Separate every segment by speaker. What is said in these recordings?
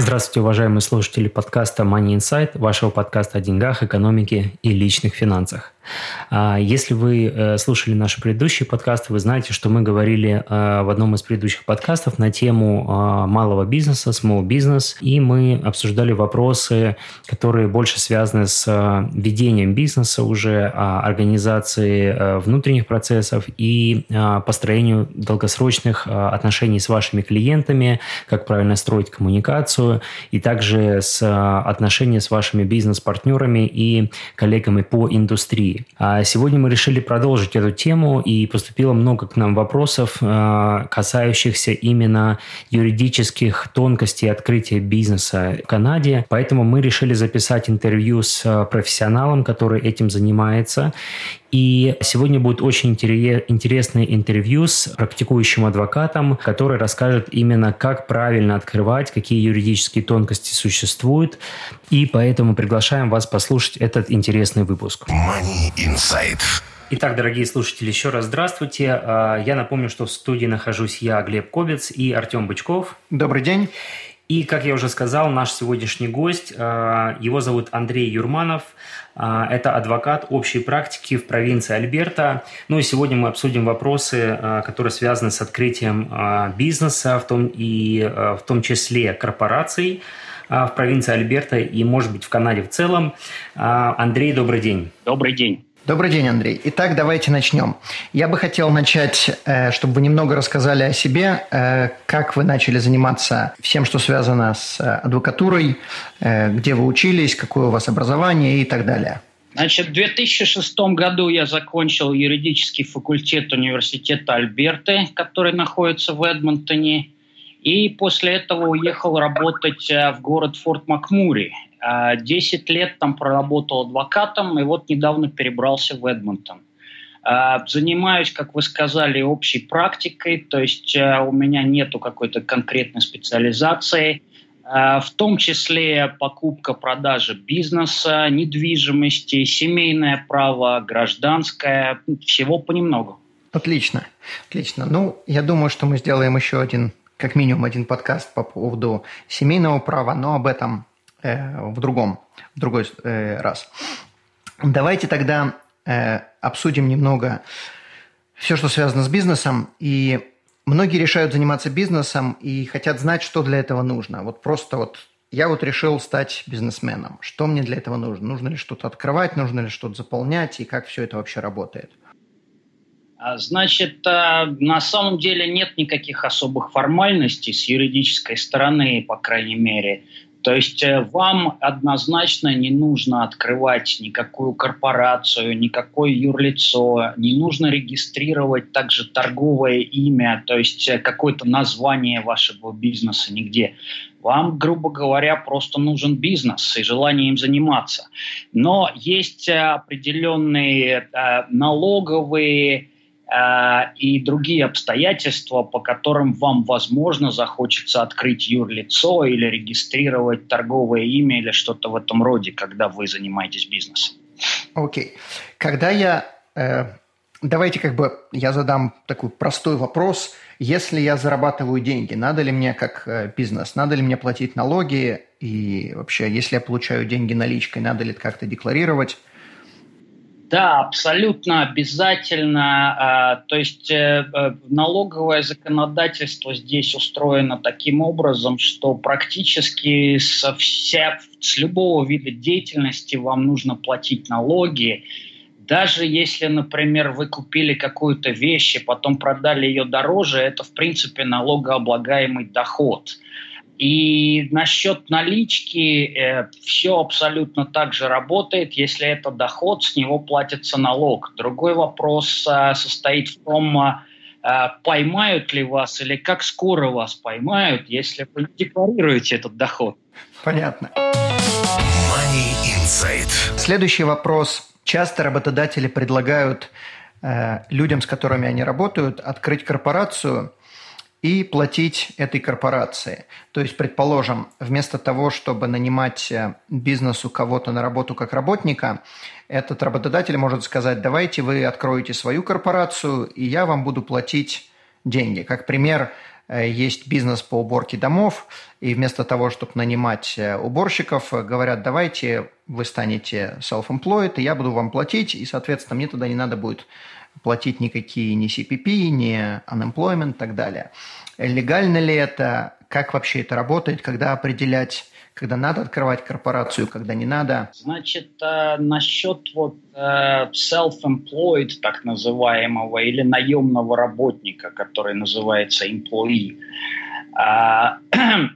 Speaker 1: Здравствуйте, уважаемые слушатели подкаста Money Insight, вашего подкаста о деньгах, экономике и личных финансах. А, если вы э, слушали наши предыдущие подкасты, вы знаете, что мы говорили э, в одном из предыдущих подкастов на тему а, малого бизнеса, small business, и мы обсуждали вопросы, которые больше связаны с э, ведением бизнеса уже, а, организацией внутренних процессов и построению долгосрочных отношений с вашими клиентами, как правильно строить коммуникацию, и также с отношения с вашими бизнес-партнерами и коллегами по индустрии. А сегодня мы решили продолжить эту тему, и поступило много к нам вопросов, а, касающихся именно юридических тонкостей открытия бизнеса в Канаде. Поэтому мы решили записать интервью с а, профессионалом, который этим занимается, и сегодня будет очень интересное интервью с практикующим адвокатом, который расскажет именно, как правильно открывать, какие юридические тонкости существуют. И поэтому приглашаем вас послушать этот интересный выпуск. Money Insight. Итак, дорогие слушатели, еще раз здравствуйте. А, я напомню, что в студии нахожусь я, Глеб Кобец и Артем Бычков.
Speaker 2: Добрый день.
Speaker 1: И, как я уже сказал, наш сегодняшний гость, а, его зовут Андрей Юрманов. А, это адвокат общей практики в провинции Альберта. Ну и сегодня мы обсудим вопросы, а, которые связаны с открытием бизнеса, в том, и в том числе корпораций в провинции Альберта и, может быть, в Канаде в целом. Андрей, добрый день.
Speaker 3: Добрый день.
Speaker 2: Добрый день, Андрей. Итак, давайте начнем. Я бы хотел начать, э, чтобы вы немного рассказали о себе, э, как вы начали заниматься всем, что связано с э, адвокатурой, где вы учились, какое у вас образование и так далее.
Speaker 3: Значит, в 2006 году я закончил юридический факультет университета Альберты, который находится в Эдмонтоне. И после этого уехал работать в город Форт Макмури. 10 лет там проработал адвокатом, и вот недавно перебрался в Эдмонтон. А, занимаюсь, как вы сказали, общей практикой, то есть а, у меня нету какой-то конкретной специализации, а, в том числе покупка, продажа бизнеса, недвижимости, семейное право, гражданское, всего понемногу.
Speaker 2: Отлично, отлично. Ну, я думаю, что мы сделаем еще один, как минимум один подкаст по поводу семейного права, но об этом э, в другом, в другой э, раз. Давайте тогда э, обсудим немного все, что связано с бизнесом. И многие решают заниматься бизнесом и хотят знать, что для этого нужно. Вот просто вот я вот решил стать бизнесменом. Что мне для этого нужно? Нужно ли что-то открывать, нужно ли что-то заполнять и как все это вообще работает?
Speaker 3: А, значит, на самом деле нет никаких особых формальностей с юридической стороны, по крайней мере. То есть э, вам однозначно не нужно открывать никакую корпорацию, никакое юрлицо, не нужно регистрировать также торговое имя, то есть э, какое-то название вашего бизнеса нигде. Вам, грубо говоря, просто нужен бизнес и желание им заниматься. Но есть э, определенные налоговые и другие обстоятельства, по которым вам, возможно, захочется открыть юрлицо или регистрировать торговое имя или что-то в этом роде, когда вы занимаетесь бизнесом.
Speaker 2: Окей. Okay. Когда я... Э, давайте как бы я задам такой простой вопрос. Если я зарабатываю деньги, надо ли мне как э, бизнес, надо ли мне платить налоги? И вообще, если я получаю деньги наличкой, надо ли как-то декларировать?
Speaker 3: Да, абсолютно обязательно. А, то есть э, э, налоговое законодательство здесь устроено таким образом, что практически со вся, с любого вида деятельности вам нужно платить налоги. Даже если, например, вы купили какую-то вещь и потом продали ее дороже, это, в принципе, налогооблагаемый доход. И насчет налички э, все абсолютно так же работает. Если это доход, с него платится налог. Другой вопрос э, состоит в том, э, поймают ли вас или как скоро вас поймают, если вы не декларируете этот доход.
Speaker 2: Понятно.
Speaker 4: Money Insight.
Speaker 2: Следующий вопрос. Часто работодатели предлагают э, людям, с которыми они работают, открыть корпорацию и платить этой корпорации. То есть, предположим, вместо того, чтобы нанимать э, бизнесу кого-то на работу как работника, этот работодатель может сказать, давайте вы откроете свою корпорацию, и я вам буду платить деньги. Как пример, э, есть бизнес по уборке домов, и вместо того, чтобы нанимать э, уборщиков, говорят, давайте вы станете self-employed, и я буду вам платить, и, соответственно, мне тогда не надо будет платить никакие ни CPP, ни unemployment и так далее. Легально ли это? Как вообще это работает? Когда определять когда надо открывать корпорацию, когда не надо?
Speaker 3: Значит, э, насчет вот э, self-employed, так называемого, или наемного работника, который называется employee, э,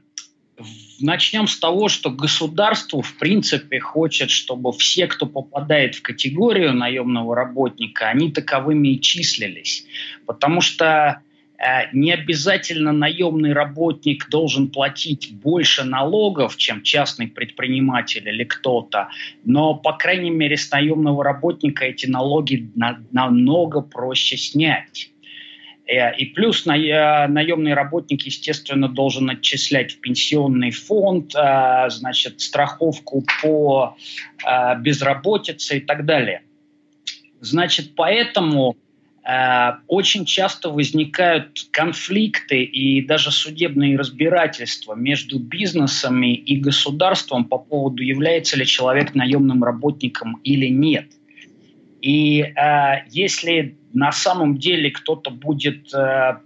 Speaker 3: Начнем с того, что государство, в принципе, хочет, чтобы все, кто попадает в категорию наемного работника, они таковыми и числились. Потому что э, не обязательно наемный работник должен платить больше налогов, чем частный предприниматель или кто-то, но, по крайней мере, с наемного работника эти налоги на, намного проще снять. Э, и плюс э, наемный работник, естественно, должен отчислять в пенсионный фонд, э, значит, страховку по безработице и так далее. Значит, поэтому очень часто возникают конфликты и даже судебные разбирательства между бизнесами и государством по поводу, является ли человек наемным работником или нет. И э, если на самом деле кто-то будет э,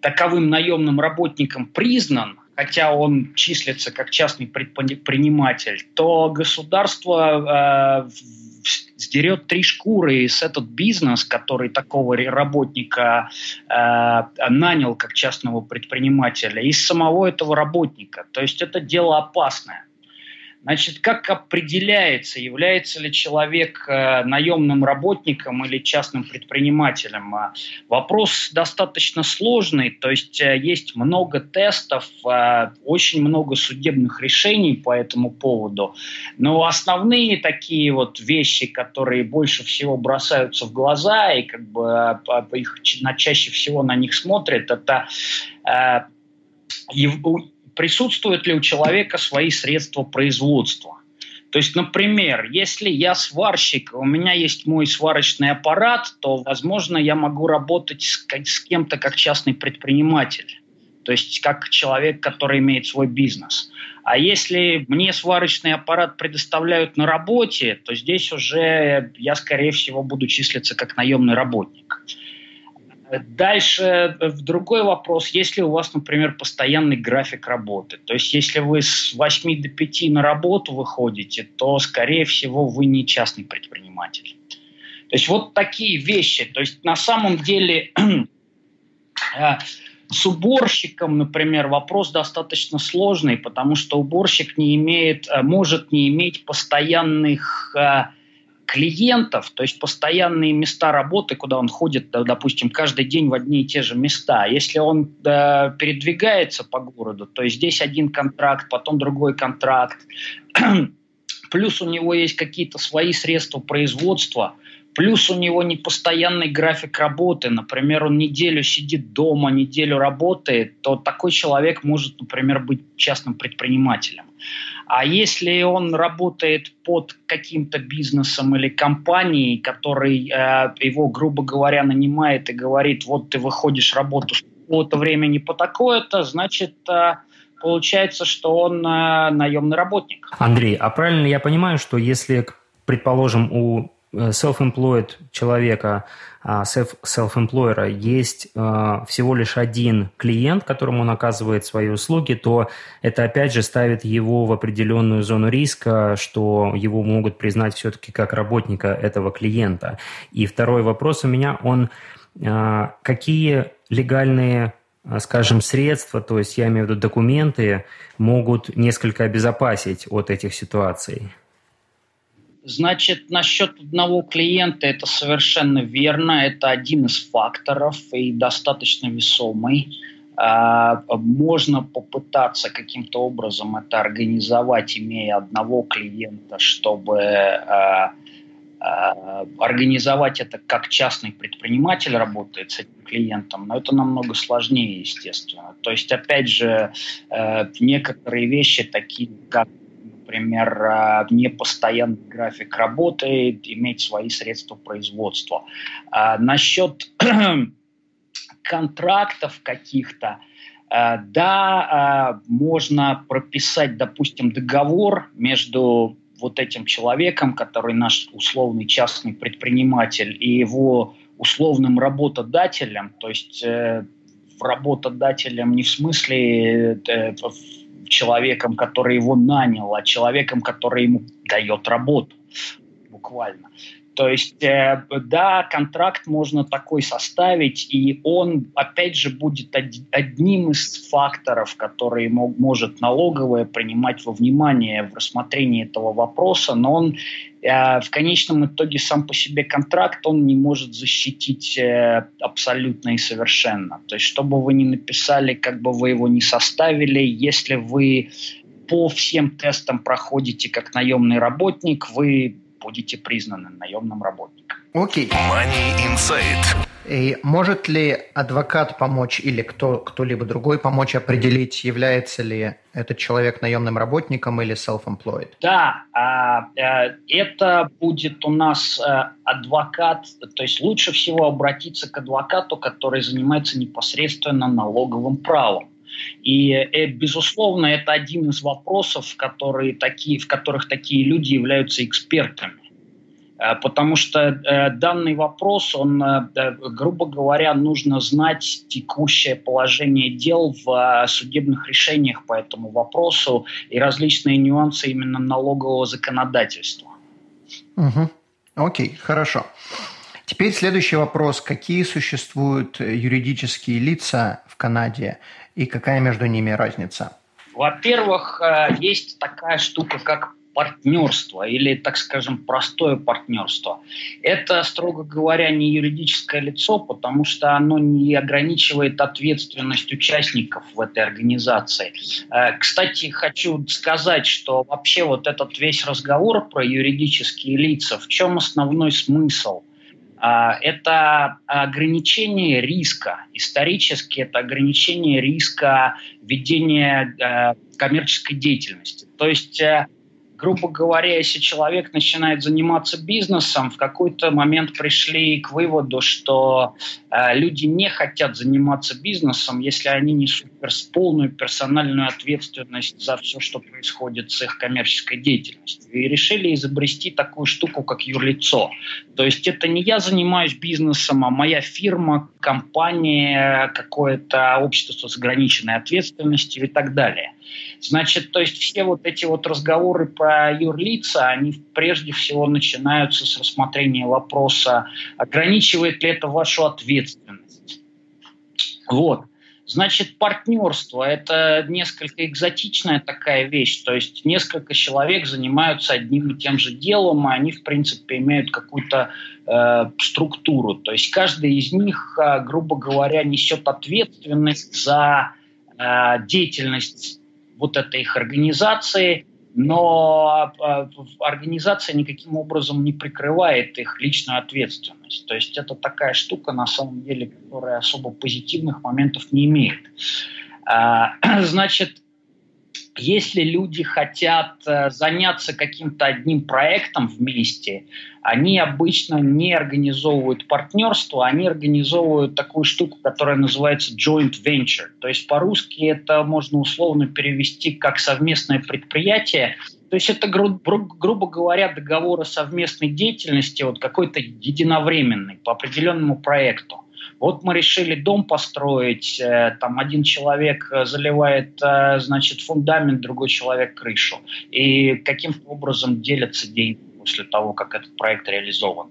Speaker 3: таковым наемным работником признан, хотя он числится как частный предприниматель, то государство э, сдерет три шкуры с этот бизнес, который такого работника э, нанял как частного предпринимателя, из самого этого работника. То есть это дело опасное. Значит, как определяется, является ли человек э, наемным работником или частным предпринимателем? А, вопрос достаточно сложный, то есть э, есть много тестов, э, очень много судебных решений по этому поводу. Но основные такие вот вещи, которые больше всего бросаются в глаза и как бы их чаще всего на них смотрят, это присутствуют ли у человека свои средства производства. То есть, например, если я сварщик, у меня есть мой сварочный аппарат, то, возможно, я могу работать с, с кем-то как частный предприниматель. То есть как человек, который имеет свой бизнес. А если мне сварочный аппарат предоставляют на работе, то здесь уже я, скорее всего, буду числиться как наемный работник. Дальше в другой вопрос, если у вас, например, постоянный график работы, то есть если вы с 8 до 5 на работу выходите, то, скорее всего, вы не частный предприниматель. То есть вот такие вещи. То есть на самом деле э, с уборщиком, например, вопрос достаточно сложный, потому что уборщик не имеет, э, может не иметь постоянных э, клиентов, то есть постоянные места работы, куда он ходит, допустим, каждый день в одни и те же места. Если он э, передвигается по городу, то есть здесь один контракт, потом другой контракт, плюс у него есть какие-то свои средства производства, плюс у него непостоянный график работы, например, он неделю сидит дома, неделю работает, то такой человек может, например, быть частным предпринимателем. А если он работает под каким-то бизнесом или компанией, который э, его, грубо говоря, нанимает и говорит, вот ты выходишь работу с какого-то времени по такое-то, значит, э, получается, что он э, наемный работник.
Speaker 1: Андрей, а правильно я понимаю, что если, предположим, у Э, self-employed человека, self-employer, есть э, всего лишь один клиент, которому он оказывает свои услуги, то это опять же ставит его в определенную зону риска, что его могут признать все-таки как работника этого клиента. И второй вопрос у меня, он какие легальные скажем, средства, то есть я имею в виду документы, могут несколько обезопасить от этих ситуаций?
Speaker 3: Значит, насчет одного клиента это совершенно верно. Это один из факторов и достаточно весомый. а, можно попытаться каким-то образом это организовать, имея одного клиента, чтобы а, а, организовать это как частный предприниматель работает с этим клиентом, но это намного сложнее, естественно. То есть, опять же, э, некоторые вещи, такие как например, непостоянный график работы, иметь свои средства производства. насчет контрактов каких-то, э, да, э, можно прописать, допустим, договор между вот этим человеком, который наш условный частный предприниматель, и его условным работодателем, то есть э, работодателем не в смысле э, человеком, который его нанял, а человеком, который ему дает работу, буквально. То есть, э, да, контракт можно такой составить, и он, опять же, будет одним из факторов, которые может налоговая принимать во внимание в рассмотрении этого вопроса, но он э, в конечном итоге сам по себе контракт, он не может защитить э, абсолютно и совершенно. То есть, что бы вы ни написали, как бы вы его ни составили, если вы по всем тестам проходите как наемный работник, вы будете признаны наемным работником.
Speaker 2: Окей. Money Insight. И может ли адвокат помочь или кто, кто-либо другой помочь определить, является ли этот человек наемным работником или self-employed?
Speaker 3: Да, а, э, это будет у нас э, адвокат, то есть лучше всего обратиться к адвокату, который занимается непосредственно налоговым правом. И, э, безусловно, это один из вопросов, которые такие, в которых такие люди являются экспертами. Э, потому что э, данный вопрос, он, грубо говоря, нужно знать текущее положение дел в судебных решениях по этому вопросу и различные нюансы именно налогового законодательства.
Speaker 2: Угу. Окей, хорошо. Теперь следующий вопрос. Какие существуют юридические лица в Канаде и какая между ними разница?
Speaker 3: Во-первых, э, есть такая штука, как партнерство или, так скажем, простое партнерство. Это, строго говоря, не юридическое лицо, потому что оно не ограничивает ответственность участников в этой организации. Э, кстати, хочу сказать, что вообще вот этот весь разговор про юридические лица, в чем основной смысл – это ограничение риска. Исторически это ограничение риска ведения э, коммерческой деятельности. То есть э, грубо говоря, если человек начинает заниматься бизнесом, в какой-то момент пришли к выводу, что э, люди не хотят заниматься бизнесом, если они несут полную персональную ответственность за все, что происходит с их коммерческой деятельностью. И решили изобрести такую штуку, как юрлицо. То есть это не я занимаюсь бизнесом, а моя фирма, компания, какое-то общество с ограниченной ответственностью и так далее. Значит, то есть все вот эти вот разговоры про юрлица, они прежде всего начинаются с рассмотрения вопроса, ограничивает ли это вашу ответственность. Вот. Значит, партнерство – это несколько экзотичная такая вещь. То есть несколько человек занимаются одним и тем же делом, и они, в принципе, имеют какую-то э, структуру. То есть каждый из них, э, грубо говоря, несет ответственность за э, деятельность вот этой их организации, но а, организация никаким образом не прикрывает их личную ответственность. То есть это такая штука, на самом деле, которая особо позитивных моментов не имеет. А, значит, если люди хотят э, заняться каким-то одним проектом вместе, они обычно не организовывают партнерство, они организовывают такую штуку, которая называется joint venture. То есть по-русски это можно условно перевести как совместное предприятие. То есть это, гру- грубо говоря, договор о совместной деятельности, вот какой-то единовременный по определенному проекту. Вот мы решили дом построить, э, там один человек э, заливает, э, значит, фундамент, другой человек крышу. И каким-то образом делятся деньги после того, как этот проект реализован.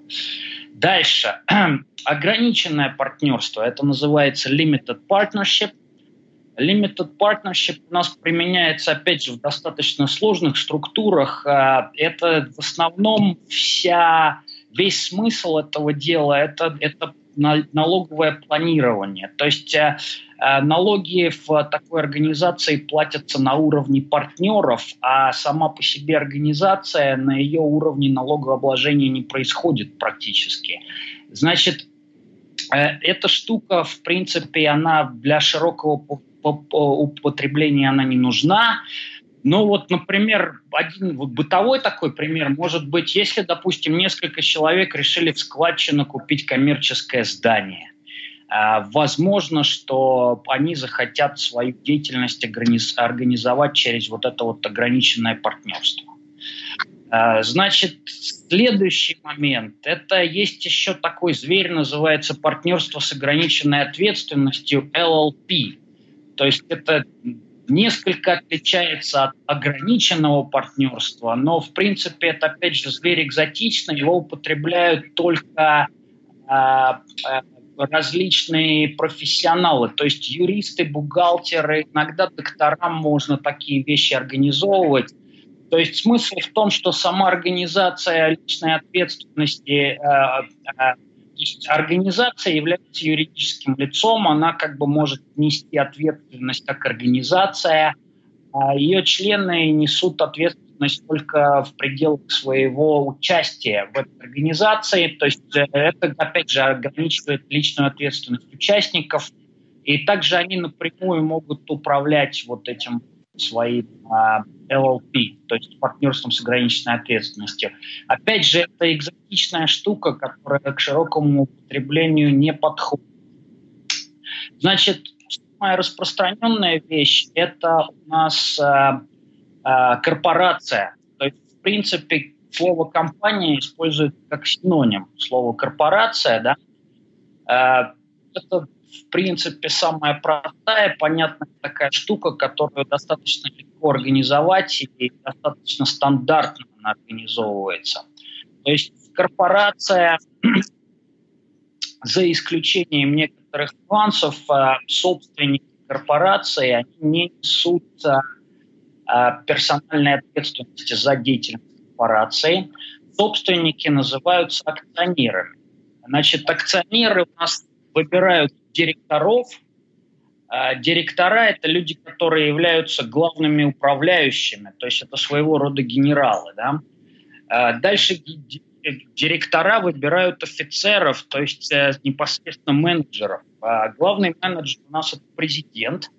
Speaker 3: Дальше. Ограниченное партнерство. Это называется limited partnership. Limited partnership у нас применяется, опять же, в достаточно сложных структурах. Это в основном вся, весь смысл этого дела – это, это налоговое планирование. То есть э, Э, налоги в такой организации платятся на уровне партнеров, а сама по себе организация на ее уровне налогообложения не происходит практически. Значит, э, эта штука, в принципе, она для широкого употребления она не нужна. Но вот, например, один вот бытовой такой пример может быть, если, допустим, несколько человек решили в складчину купить коммерческое здание. А, возможно, что они захотят свою деятельность организовать через вот это вот ограниченное партнерство. А, значит, следующий момент. Это есть еще такой зверь, называется партнерство с ограниченной ответственностью LLP. То есть это несколько отличается от ограниченного партнерства, но в принципе это опять же зверь экзотичный, его употребляют только а, различные профессионалы, то есть юристы, бухгалтеры, иногда докторам можно такие вещи организовывать. То есть смысл в том, что сама организация личной ответственности, э, э, организация является юридическим лицом, она как бы может нести ответственность как организация, а ее члены несут ответственность только в пределах своего участия в этой организации. То есть э, это, опять же, ограничивает личную ответственность участников. И также они напрямую могут управлять вот этим своим uh, LLP, то есть партнерством с ограниченной ответственностью. Опять же, это экзотичная штука, которая к широкому употреблению не подходит. Значит, самая распространенная вещь – это у нас uh, Э, корпорация. То есть, в принципе, слово компания используют как синоним. Слово корпорация, да, э, это, в принципе, самая простая, понятная такая штука, которую достаточно легко организовать и достаточно стандартно она организовывается. То есть корпорация, за исключением некоторых нюансов, э, собственники корпорации, они не несут Э, персональной ответственности за деятельность корпорации. Собственники называются акционерами. Значит, акционеры у нас выбирают директоров. А директора – это люди, которые являются главными управляющими, то есть это своего рода генералы. Да? А дальше директора выбирают офицеров, то есть э, непосредственно менеджеров. А главный менеджер у нас – это президент –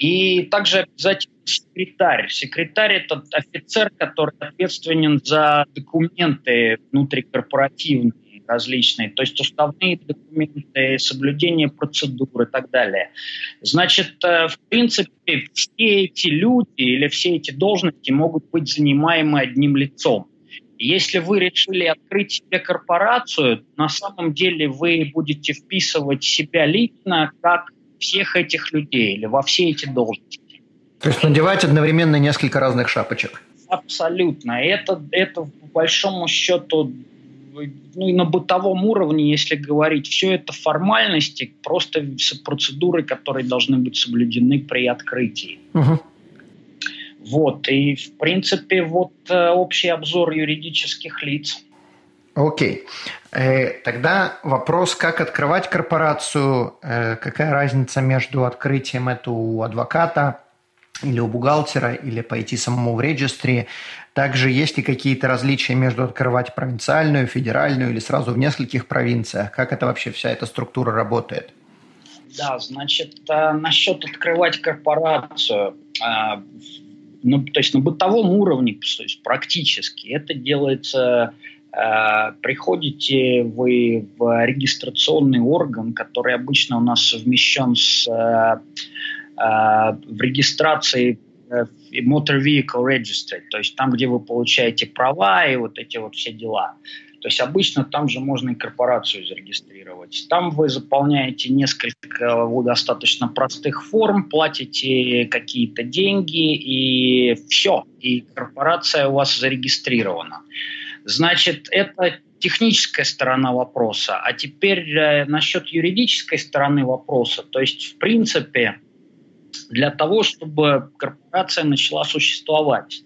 Speaker 3: и также обязательно секретарь. Секретарь – это офицер, который ответственен за документы внутрикорпоративные различные, то есть уставные документы, соблюдение процедур и так далее. Значит, э, в принципе, все эти люди или все эти должности могут быть занимаемы одним лицом. Если вы решили открыть себе корпорацию, на самом деле вы будете вписывать себя лично как всех этих людей или во все эти должности.
Speaker 2: То есть надевать одновременно несколько разных шапочек.
Speaker 3: Абсолютно. Это, это по большому счету ну и на бытовом уровне, если говорить, все это формальности, просто процедуры, которые должны быть соблюдены при открытии. Угу. Вот, и в принципе вот э, общий обзор юридических лиц.
Speaker 2: Окей. Э, тогда вопрос, как открывать корпорацию, э, какая разница между открытием это у адвоката или у бухгалтера, или пойти самому в регистре. Также есть ли какие-то различия между открывать провинциальную, федеральную или сразу в нескольких провинциях? Как это вообще вся эта структура работает?
Speaker 3: Да, значит, э, насчет открывать корпорацию, ну, то есть на бытовом уровне, то есть практически, это делается Э, приходите вы в регистрационный орган, который обычно у нас совмещен с э, э, в регистрации Motor Vehicle Registry, то есть там, где вы получаете права и вот эти вот все дела. То есть обычно там же можно и корпорацию зарегистрировать. Там вы заполняете несколько достаточно простых форм, платите какие-то деньги и все. И корпорация у вас зарегистрирована. Значит, это техническая сторона вопроса. А теперь э, насчет юридической стороны вопроса. То есть, в принципе, для того, чтобы корпорация начала существовать,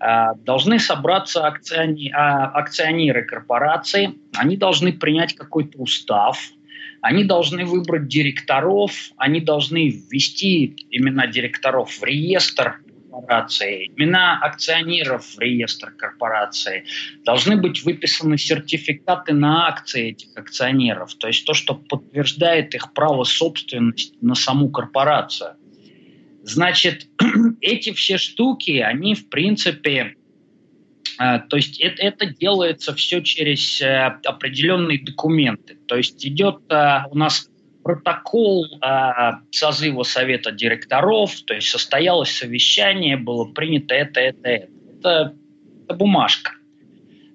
Speaker 3: э, должны собраться акциони... а, акционеры корпорации, они должны принять какой-то устав, они должны выбрать директоров, они должны ввести имена директоров в реестр корпорации, имена акционеров в реестр корпорации, должны быть выписаны сертификаты на акции этих акционеров, то есть то, что подтверждает их право собственности на саму корпорацию. Значит, эти все штуки, они в принципе э, то есть это, это делается все через э, определенные документы. То есть идет э, у нас протокол созыва совета директоров, то есть состоялось совещание, было принято это, это, это. Это, это бумажка.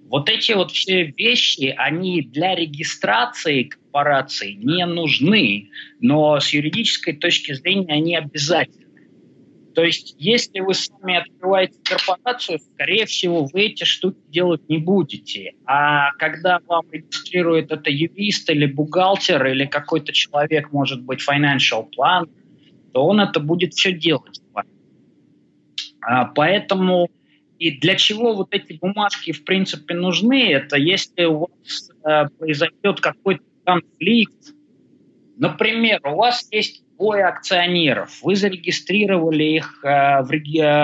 Speaker 3: Вот эти вот все вещи, они для регистрации корпорации не нужны, но с юридической точки зрения они обязательны. То есть, если вы сами открываете корпорацию, скорее всего, вы эти штуки делать не будете. А когда вам регистрирует это юрист или бухгалтер, или какой-то человек, может быть, financial plan, то он это будет все делать. А, поэтому и для чего вот эти бумажки, в принципе, нужны, это если у вас э, произойдет какой-то конфликт, например, у вас есть двое акционеров. Вы зарегистрировали их э, э,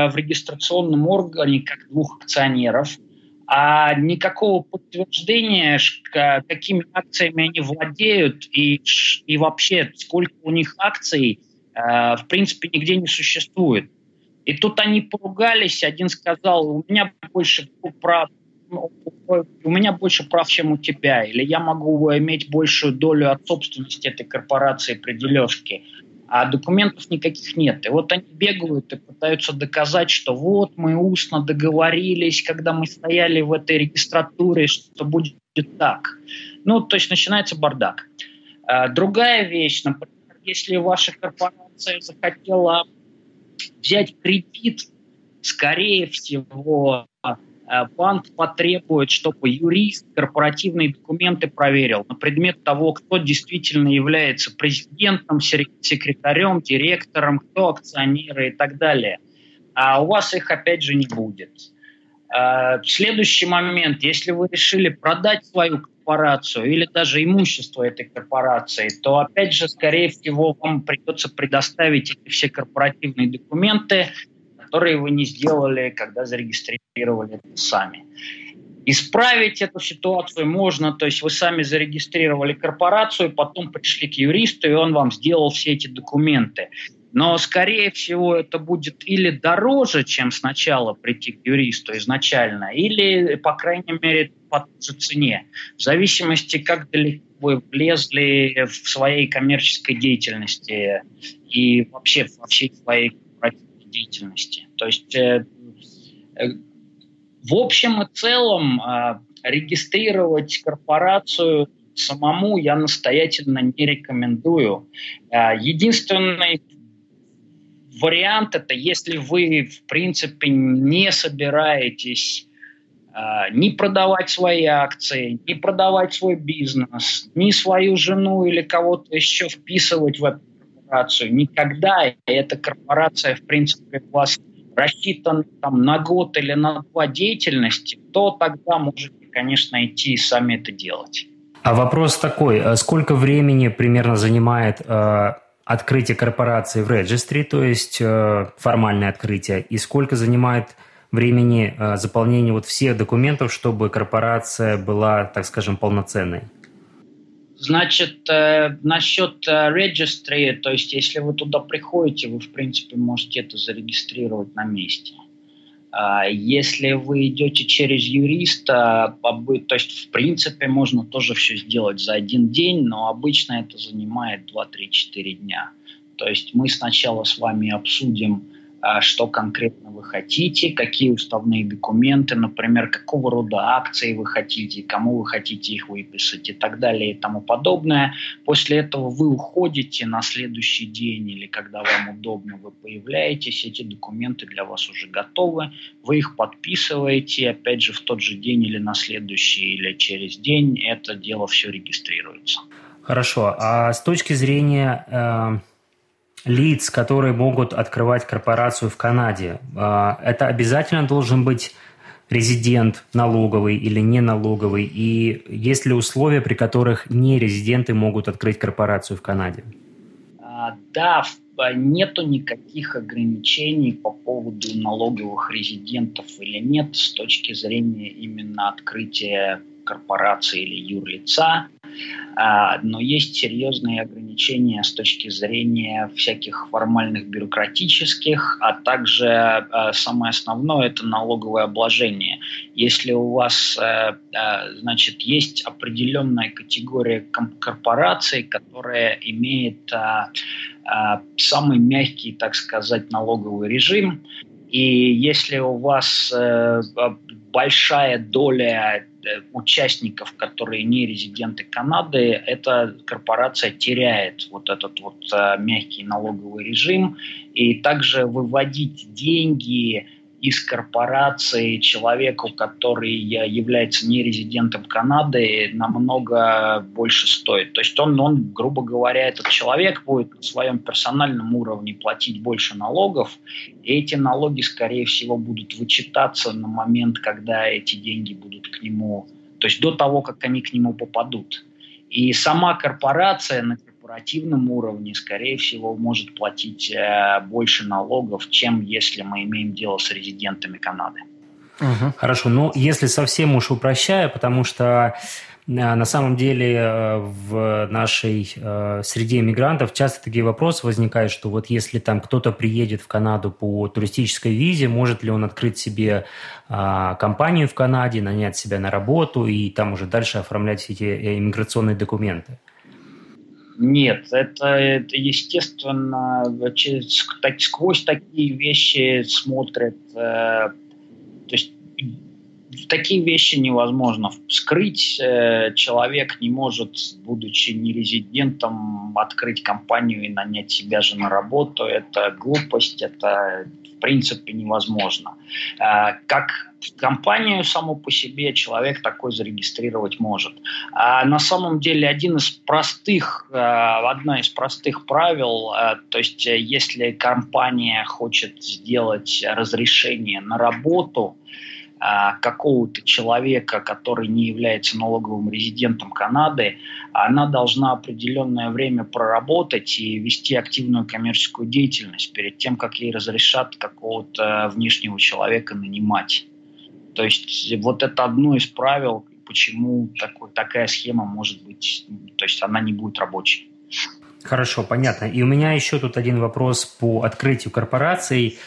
Speaker 3: в регистрационном органе как двух акционеров, а никакого подтверждения, какими акциями они владеют и, и вообще сколько у них акций, э, в принципе, нигде не существует. И тут они поругались, один сказал, у меня больше прав, у меня больше прав, чем у тебя, или я могу иметь большую долю от собственности этой корпорации при дележке а документов никаких нет. И вот они бегают и пытаются доказать, что вот мы устно договорились, когда мы стояли в этой регистратуре, что будет так. Ну, то есть начинается бардак. А, другая вещь, например, если ваша корпорация захотела взять кредит, скорее всего, банк потребует, чтобы юрист корпоративные документы проверил на предмет того, кто действительно является президентом, секретарем, директором, кто акционеры и так далее. А у вас их опять же не будет. Э, следующий момент, если вы решили продать свою корпорацию или даже имущество этой корпорации, то опять же, скорее всего, вам придется предоставить эти все корпоративные документы, которые вы не сделали, когда зарегистрировали сами. Исправить эту ситуацию можно, то есть вы сами зарегистрировали корпорацию, потом пришли к юристу, и он вам сделал все эти документы. Но, скорее всего, это будет или дороже, чем сначала прийти к юристу изначально, или, по крайней мере, по цене. В зависимости, как далеко вы влезли в своей коммерческой деятельности и вообще во всей своей деятельности. То есть э, э, в общем и целом э, регистрировать корпорацию самому я настоятельно не рекомендую. Э, единственный вариант это, если вы в принципе не собираетесь э, не продавать свои акции, не продавать свой бизнес, ни свою жену или кого-то еще вписывать в корпорацию. Никогда эта корпорация, в принципе, у вас рассчитана там, на год или на два деятельности, то тогда можете, конечно, идти и сами это делать.
Speaker 1: А вопрос такой, а сколько времени примерно занимает э, открытие корпорации в регистре, то есть э, формальное открытие, и сколько занимает времени э, заполнение вот всех документов, чтобы корпорация была, так скажем, полноценной?
Speaker 3: Значит, э, насчет э, registry, то есть если вы туда приходите, вы, в принципе, можете это зарегистрировать на месте. А если вы идете через юриста, то есть, в принципе, можно тоже все сделать за один день, но обычно это занимает 2-3-4 дня. То есть мы сначала с вами обсудим, что конкретно вы хотите, какие уставные документы, например, какого рода акции вы хотите, кому вы хотите их выписать и так далее и тому подобное. После этого вы уходите на следующий день или когда вам удобно, вы появляетесь, эти документы для вас уже готовы, вы их подписываете, опять же, в тот же день или на следующий, или через день это дело все регистрируется.
Speaker 1: Хорошо. А с точки зрения э лиц, которые могут открывать корпорацию в Канаде. А, это обязательно должен быть резидент налоговый или не налоговый, и есть ли условия, при которых не резиденты могут открыть корпорацию в Канаде?
Speaker 3: А, да, нету никаких ограничений по поводу налоговых резидентов или нет с точки зрения именно открытия корпорации или юрлица. А, но есть серьезные ограничения с точки зрения всяких формальных бюрократических, а также а, самое основное – это налоговое обложение. Если у вас, э, э, значит, есть определенная категория корпораций, которая имеет а, самый мягкий, так сказать, налоговый режим, и если у вас э, большая доля участников, которые не резиденты Канады, эта корпорация теряет вот этот вот э, мягкий налоговый режим. И также выводить деньги из корпорации человеку, который является не резидентом Канады, намного больше стоит. То есть он, он, грубо говоря, этот человек будет на своем персональном уровне платить больше налогов, и эти налоги, скорее всего, будут вычитаться на момент, когда эти деньги будут к нему, то есть до того, как они к нему попадут. И сама корпорация на корпоративном уровне, скорее всего, может платить э, больше налогов, чем если мы имеем дело с резидентами Канады.
Speaker 1: Угу. Хорошо, но если совсем уж упрощая, потому что э, на самом деле э, в нашей среде иммигрантов часто такие вопросы возникают, что вот если там кто-то приедет в Канаду по туристической визе, может ли он открыть себе компанию в Канаде, нанять себя на работу и там уже дальше оформлять все эти иммиграционные документы?
Speaker 3: Нет, это, это естественно, через, так, сквозь такие вещи смотрят. Э, то есть такие вещи невозможно скрыть. Э, человек не может, будучи нерезидентом, открыть компанию и нанять себя же на работу. Это глупость, это в принципе невозможно. Э, как компанию саму по себе человек такой зарегистрировать может. А на самом деле один из простых, э, одна из простых правил, э, то есть если компания хочет сделать разрешение на работу, какого-то человека, который не является налоговым резидентом Канады, она должна определенное время проработать и вести активную коммерческую деятельность перед тем, как ей разрешат какого-то внешнего человека нанимать. То есть вот это одно из правил, почему такой, такая схема может быть, то есть она не будет рабочей.
Speaker 1: Хорошо, понятно. И у меня еще тут один вопрос по открытию корпораций.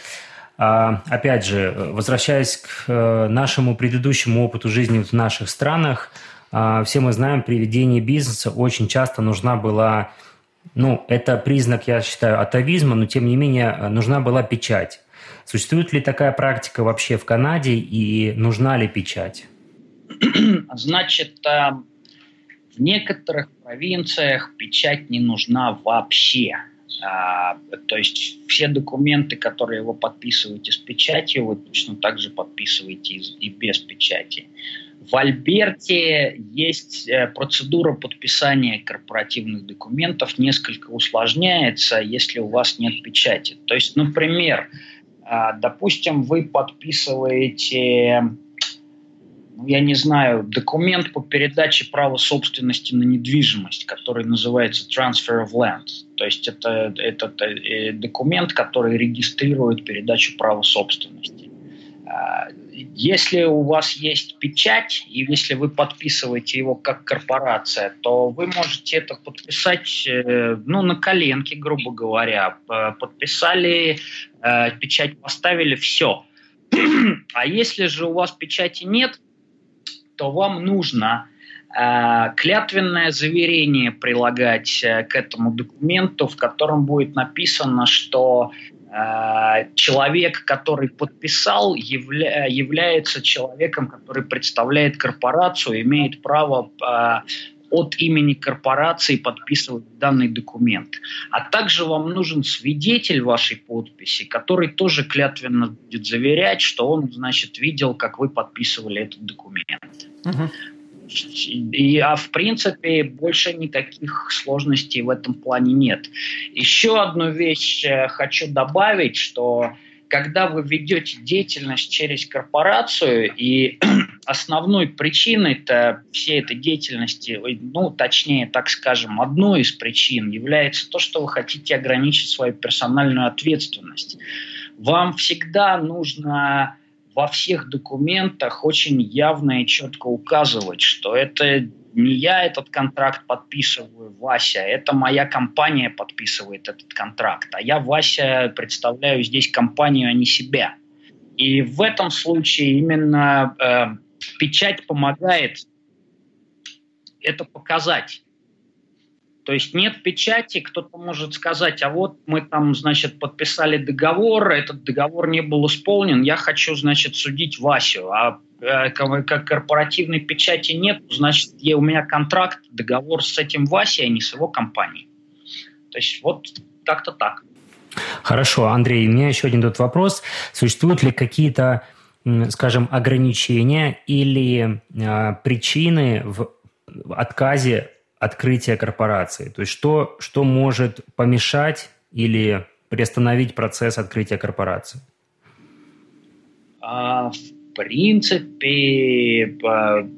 Speaker 1: А, опять же, возвращаясь к э, нашему предыдущему опыту жизни в наших странах, а, все мы знаем, при ведении бизнеса очень часто нужна была, ну, это признак, я считаю, атовизма, но тем не менее нужна была печать. Существует ли такая практика вообще в Канаде и нужна ли печать?
Speaker 3: Значит, э, в некоторых провинциях печать не нужна вообще. А, то есть все документы, которые вы подписываете с печатью, вы точно так же подписываете и без печати. В Альберте есть э, процедура подписания корпоративных документов, несколько усложняется, если у вас нет печати. То есть, например, а, допустим, вы подписываете я не знаю, документ по передаче права собственности на недвижимость, который называется Transfer of Land. То есть это, это, это документ, который регистрирует передачу права собственности. А, если у вас есть печать, и если вы подписываете его как корпорация, то вы можете это подписать э, ну, на коленке, грубо говоря. Подписали, э, печать поставили, все. А если же у вас печати нет, то вам нужно э, клятвенное заверение прилагать э, к этому документу, в котором будет написано, что э, человек, который подписал, явля, является человеком, который представляет корпорацию, имеет право от имени корпорации подписывать данный документ. А также вам нужен свидетель вашей подписи, который тоже клятвенно будет заверять, что он, значит, видел, как вы подписывали этот документ. И, а в принципе больше никаких сложностей в этом плане нет. Еще одну вещь э, хочу добавить, что когда вы ведете деятельность через корпорацию, и основной причиной-то всей этой деятельности, ну, точнее, так скажем, одной из причин является то, что вы хотите ограничить свою персональную ответственность. Вам всегда нужно во всех документах очень явно и четко указывать, что это не я этот контракт подписываю, Вася, это моя компания подписывает этот контракт, а я, Вася, представляю здесь компанию, а не себя. И в этом случае именно э, печать помогает это показать. То есть нет печати, кто-то может сказать, а вот мы там, значит, подписали договор, этот договор не был исполнен, я хочу, значит, судить Васю, а э, как корпоративной печати нет, значит, у меня контракт, договор с этим Васей, а не с его компанией. То есть вот как-то так.
Speaker 1: Хорошо, Андрей, у меня еще один тут вопрос. Существуют ли какие-то, скажем, ограничения или э, причины в отказе открытия корпорации? То есть что, что может помешать или приостановить процесс открытия корпорации?
Speaker 3: А, принципе,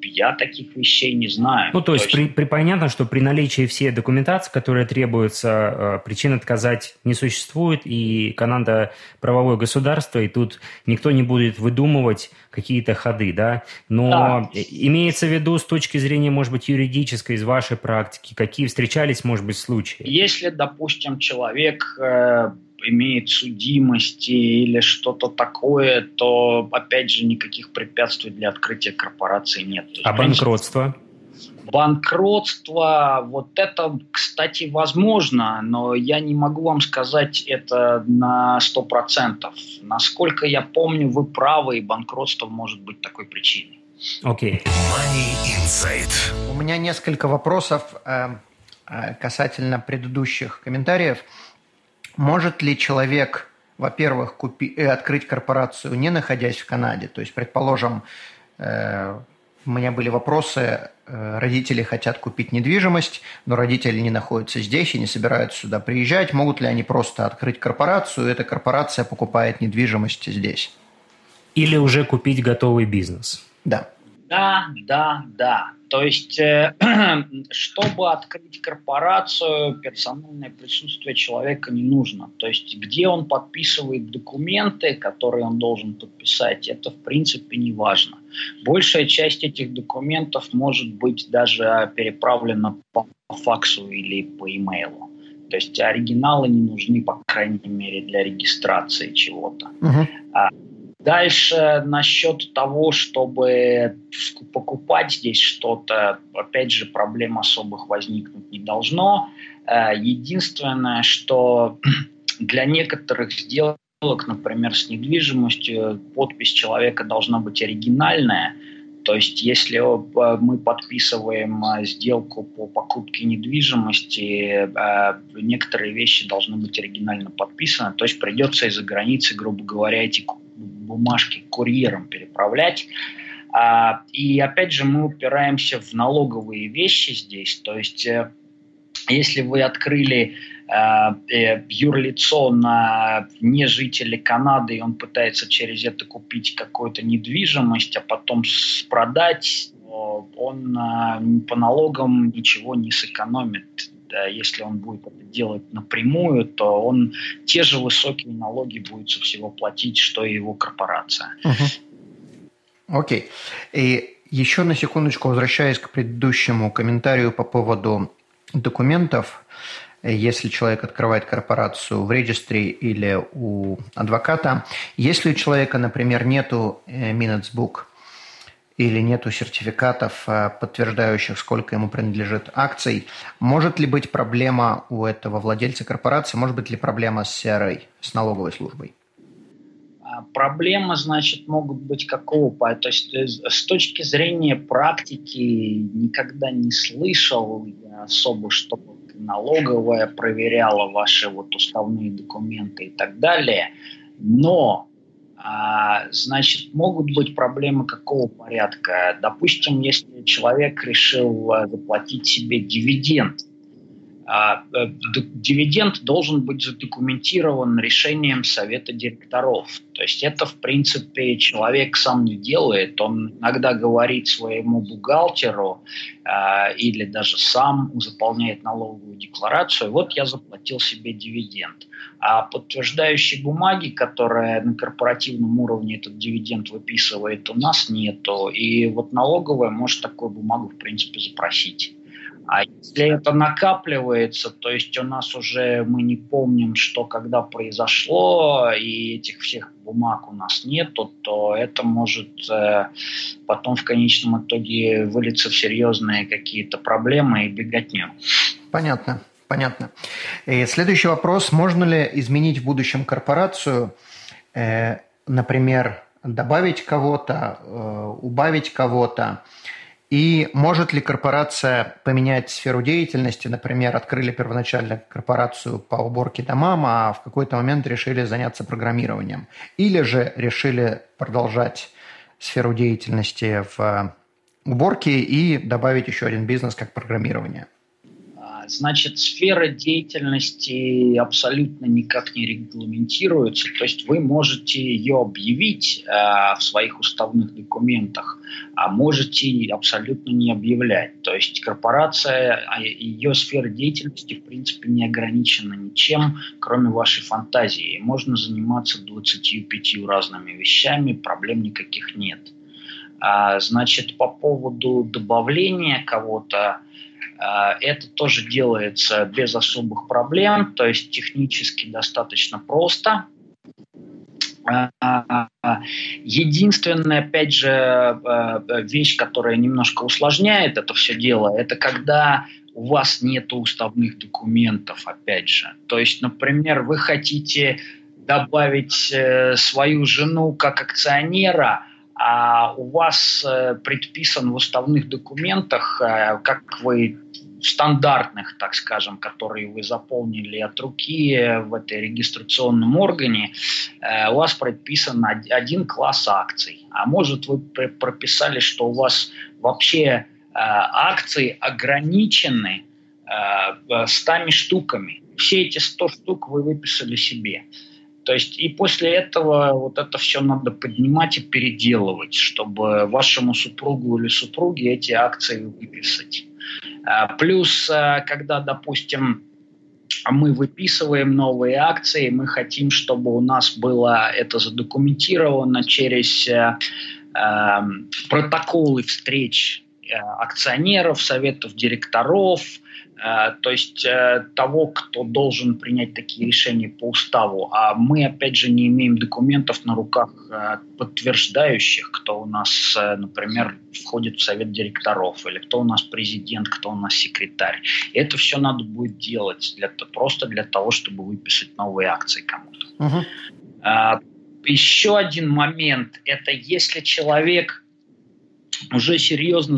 Speaker 3: я таких вещей не знаю.
Speaker 1: Ну, то есть, при, при, понятно, что при наличии всей документации, которая требуется, э, причин отказать не существует, и Канада правовое государство, и тут никто не будет выдумывать какие-то ходы, да? Но да. имеется в виду с точки зрения, может быть, юридической, из вашей практики, какие встречались, может быть, случаи?
Speaker 3: Если, допустим, человек э, имеет судимости или что-то такое, то, опять же, никаких препятствий для открытия корпорации нет.
Speaker 1: А банкротство?
Speaker 3: Банкротство, вот это, кстати, возможно, но я не могу вам сказать это на 100%. Насколько я помню, вы правы, и банкротство может быть такой причиной.
Speaker 1: Окей. Okay.
Speaker 2: Money Insight. У меня несколько вопросов э, э, касательно предыдущих комментариев. Может ли человек, во-первых, купи, э, открыть корпорацию, не находясь в Канаде? То есть, предположим, э, у меня были вопросы, э, родители хотят купить недвижимость, но родители не находятся здесь и не собираются сюда приезжать. Могут ли они просто открыть корпорацию, и эта корпорация покупает недвижимость здесь?
Speaker 1: Или уже купить готовый бизнес?
Speaker 2: Да.
Speaker 3: Да, да, да. То есть, э, чтобы открыть корпорацию, персональное присутствие человека не нужно. То есть, где он подписывает документы, которые он должен подписать, это в принципе не важно. Большая часть этих документов может быть даже переправлена по факсу или по имейлу. То есть оригиналы не нужны, по крайней мере, для регистрации чего-то. Uh-huh. Дальше насчет того, чтобы покупать здесь что-то, опять же, проблем особых возникнуть не должно. Э, единственное, что для некоторых сделок, например, с недвижимостью, подпись человека должна быть оригинальная. То есть, если э, мы подписываем э, сделку по покупке недвижимости, некоторые вещи должны быть оригинально подписаны. То есть, придется из-за границы, грубо говоря, эти бумажки курьером переправлять. А, и опять же мы упираемся в налоговые вещи здесь. То есть э, если вы открыли э, э, юрлицо на не жителя Канады, и он пытается через это купить какую-то недвижимость, а потом продать, он по налогам ничего не сэкономит если он будет это делать напрямую, то он те же высокие налоги будет со всего платить, что и его корпорация.
Speaker 2: Окей. Okay. И еще на секундочку, возвращаясь к предыдущему комментарию по поводу документов, если человек открывает корпорацию в регистре или у адвоката, если у человека, например, нету э, minutes book, или нету сертификатов, э, подтверждающих, сколько ему принадлежит акций. Может ли быть проблема у этого владельца корпорации? Может быть ли проблема с CRA, с налоговой службой?
Speaker 3: А, проблемы, значит, могут быть какого? То есть э, с точки зрения практики никогда не слышал особо, чтобы налоговая проверяла ваши вот уставные документы и так далее. Но значит, могут быть проблемы какого порядка? Допустим, если человек решил а, заплатить себе дивиденд, а, э, дивиденд должен быть задокументирован решением совета директоров. То есть это, в принципе, человек сам не делает. Он иногда говорит своему бухгалтеру э, или даже сам заполняет налоговую декларацию. Вот я заплатил себе дивиденд. А подтверждающей бумаги, которая на корпоративном уровне этот дивиденд выписывает, у нас нету. И вот налоговая может такую бумагу, в принципе, запросить. А если это накапливается, то есть у нас уже мы не помним, что когда произошло, и этих всех бумаг у нас нету, то это может э, потом в конечном итоге вылиться в серьезные какие-то проблемы и беготню.
Speaker 2: Понятно. Понятно. И следующий вопрос. Можно ли изменить в будущем корпорацию, э, например, добавить кого-то, э, убавить кого-то, и может ли корпорация поменять сферу деятельности? Например, открыли первоначально корпорацию по уборке домам, а в какой-то момент решили заняться программированием. Или же решили продолжать сферу деятельности в уборке и добавить еще один бизнес как программирование.
Speaker 3: Значит, сфера деятельности абсолютно никак не регламентируется. То есть вы можете ее объявить э, в своих уставных документах, а можете абсолютно не объявлять. То есть корпорация, а ее сфера деятельности в принципе не ограничена ничем, кроме вашей фантазии. Можно заниматься 25 разными вещами, проблем никаких нет. А, значит, по поводу добавления кого-то, это тоже делается без особых проблем, то есть технически достаточно просто. А, единственная, опять же, а, вещь, которая немножко усложняет это все дело, это когда у вас нет уставных документов, опять же. То есть, например, вы хотите добавить э, свою жену как акционера – а у вас э, предписан в уставных документах, э, как вы стандартных, так скажем, которые вы заполнили от руки в этой регистрационном органе, э, у вас предписан один класс акций. А может вы прописали, что у вас вообще акции ограничены 100 штуками. Все эти 100 штук вы выписали себе. То есть и после этого вот это все надо поднимать и переделывать, чтобы вашему супругу или супруге эти акции выписать. А, плюс, а, когда, допустим, мы выписываем новые акции, мы хотим, чтобы у нас было это задокументировано через э, э, протоколы встреч акционеров, советов директоров, Э, то есть э, того, кто должен принять такие решения по уставу. А мы, опять же, не имеем документов на руках, э, подтверждающих, кто у нас, например, входит в совет директоров, или кто у нас президент, кто у нас секретарь. И это все надо будет делать для, просто для того, чтобы выписать новые акции кому-то. Угу. Еще один момент – это если человек уже серьезно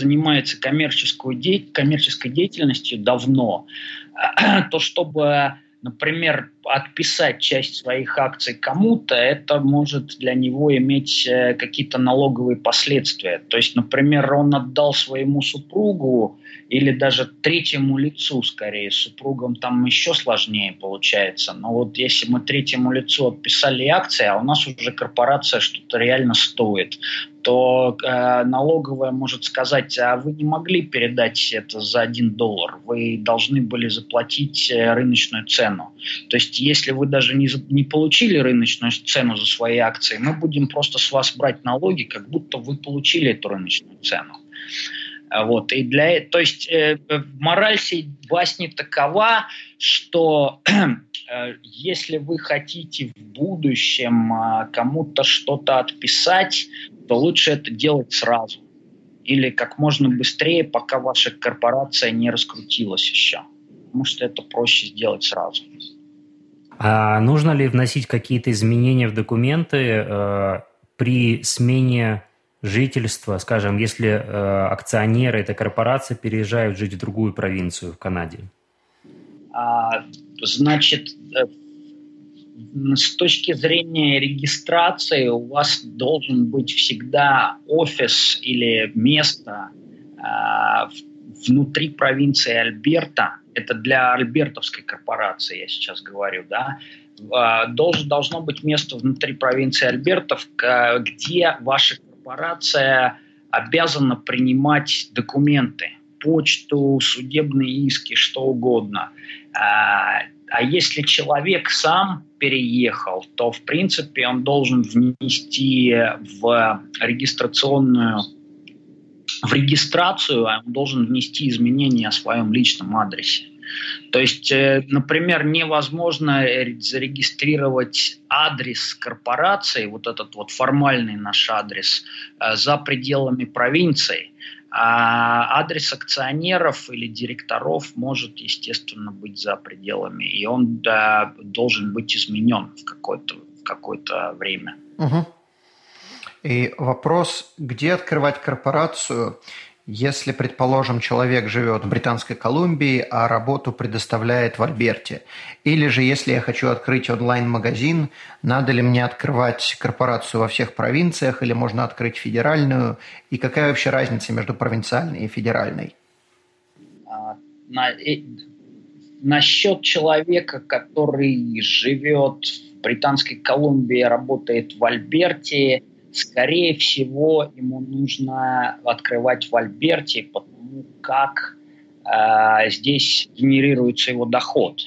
Speaker 3: занимается коммерческой, де... коммерческой деятельностью давно, то чтобы, например, отписать часть своих акций кому-то, это может для него иметь э, какие-то налоговые последствия. То есть, например, он отдал своему супругу или даже третьему лицу, скорее, с супругом там еще сложнее получается. Но вот если мы третьему лицу отписали акции, а у нас уже корпорация что-то реально стоит, то э, налоговая может сказать, а вы не могли передать это за один доллар, вы должны были заплатить э, рыночную цену. То есть если вы даже не, не получили рыночную цену за свои акции, мы будем просто с вас брать налоги, как будто вы получили эту рыночную цену. А вот. И для, то есть э, мораль всей басни такова, что э, если вы хотите в будущем э, кому-то что-то отписать, то лучше это делать сразу. Или как можно быстрее, пока ваша корпорация не раскрутилась еще. Потому что это проще сделать сразу.
Speaker 1: А нужно ли вносить какие-то изменения в документы э, при смене жительства, скажем, если э, акционеры этой корпорации переезжают жить в другую провинцию в Канаде?
Speaker 3: А, значит, э, с точки зрения регистрации у вас должен быть всегда офис или место э, внутри провинции Альберта, это для альбертовской корпорации я сейчас говорю, да, а, должен, должно быть место внутри провинции Альбертов, где ваша корпорация обязана принимать документы, почту, судебные иски, что угодно. А, а если человек сам переехал, то, в принципе, он должен внести в регистрационную в регистрацию, он должен внести изменения о своем личном адресе. То есть, э, например, невозможно зарегистрировать адрес корпорации, вот этот вот формальный наш адрес, э, за пределами провинции. А адрес акционеров или директоров может, естественно, быть за пределами, и он да, должен быть изменен в какое-то в какое-то время.
Speaker 2: Угу. И вопрос, где открывать корпорацию, если, предположим, человек живет в Британской Колумбии, а работу предоставляет в Альберте? Или же, если я хочу открыть онлайн-магазин, надо ли мне открывать корпорацию во всех провинциях или можно открыть федеральную? И какая вообще разница между провинциальной и федеральной?
Speaker 3: А, на, э, насчет человека, который живет в Британской Колумбии, работает в Альберте, скорее всего, ему нужно открывать в Альберте, потому как э, здесь генерируется его доход.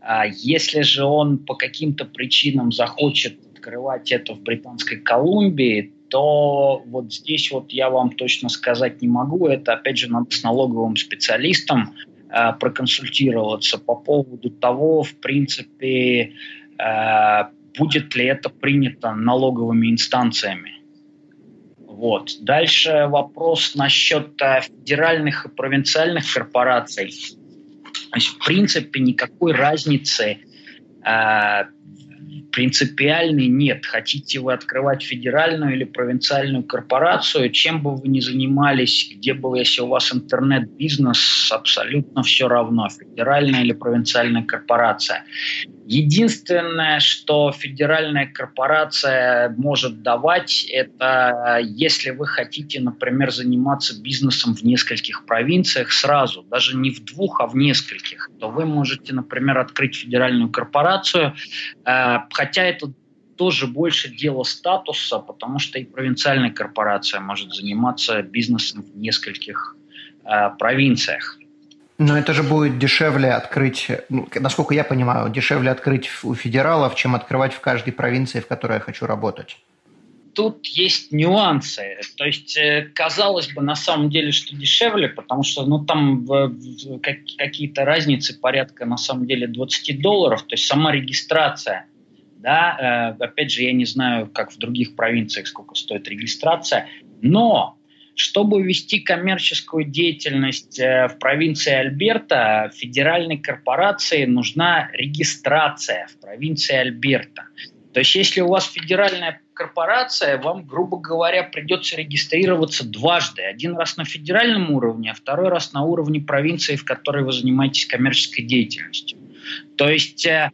Speaker 3: Э, если же он по каким-то причинам захочет открывать это в Британской Колумбии, то вот здесь вот я вам точно сказать не могу. Это, опять же, надо с налоговым специалистом э, проконсультироваться по поводу того, в принципе, э, будет ли это принято налоговыми инстанциями. Вот. Дальше вопрос насчет э, федеральных и провинциальных корпораций. То есть, в принципе, никакой разницы э, принципиальной нет. Хотите вы открывать федеральную или провинциальную корпорацию, чем бы вы ни занимались, где бы, если у вас интернет-бизнес, абсолютно все равно, федеральная или провинциальная корпорация. Единственное, что федеральная корпорация может давать, это если вы хотите, например, заниматься бизнесом в нескольких провинциях сразу, даже не в двух, а в нескольких, то вы можете, например, открыть федеральную корпорацию, э, хотя это тоже больше дело статуса, потому что и провинциальная корпорация может заниматься бизнесом в нескольких э, провинциях.
Speaker 2: Но это же будет дешевле открыть, ну, насколько я понимаю, дешевле открыть у федералов, чем открывать в каждой провинции, в которой я хочу работать.
Speaker 3: Тут есть нюансы. То есть, э, казалось бы, на самом деле, что дешевле, потому что ну, там какие-то разницы порядка, на самом деле, 20 долларов. То есть, сама регистрация. Да, э, опять же, я не знаю, как в других провинциях, сколько стоит регистрация. Но чтобы вести коммерческую деятельность э, в провинции Альберта, федеральной корпорации нужна регистрация в провинции Альберта. То есть если у вас федеральная корпорация, вам, грубо говоря, придется регистрироваться дважды. Один раз на федеральном уровне, а второй раз на уровне провинции, в которой вы занимаетесь коммерческой деятельностью. То есть э,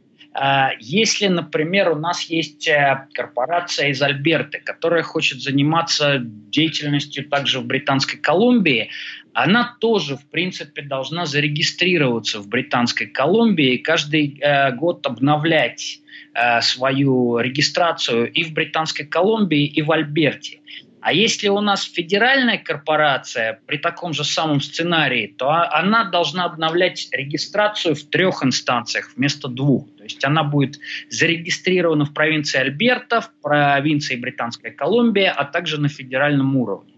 Speaker 3: если, например, у нас есть э, корпорация из Альберты, которая хочет заниматься деятельностью также в Британской Колумбии, она тоже, в принципе, должна зарегистрироваться в Британской Колумбии и каждый э, год обновлять э, свою регистрацию и в Британской Колумбии, и в Альберте. А если у нас федеральная корпорация при таком же самом сценарии, то она должна обновлять регистрацию в трех инстанциях вместо двух. То есть она будет зарегистрирована в провинции Альберта, в провинции Британская Колумбия, а также на федеральном уровне.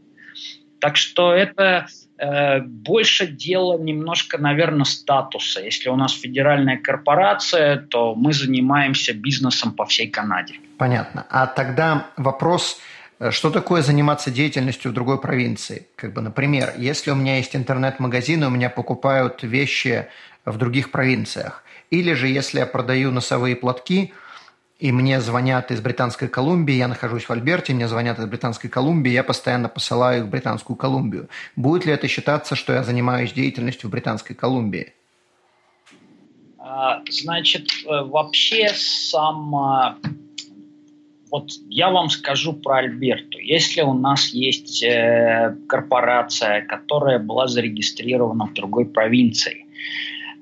Speaker 3: Так что это э, больше дело немножко, наверное, статуса. Если у нас федеральная корпорация, то мы занимаемся бизнесом по всей Канаде.
Speaker 2: Понятно. А тогда вопрос что такое заниматься деятельностью в другой провинции? Как бы, например, если у меня есть интернет-магазин, у меня покупают вещи в других провинциях. Или же, если я продаю носовые платки, и мне звонят из Британской Колумбии, я нахожусь в Альберте, мне звонят из Британской Колумбии, я постоянно посылаю их в Британскую Колумбию. Будет ли это считаться, что я занимаюсь деятельностью в Британской Колумбии?
Speaker 3: А, значит, э, вообще сам вот я вам скажу про Альберту. Если у нас есть э, корпорация, которая была зарегистрирована в другой провинции,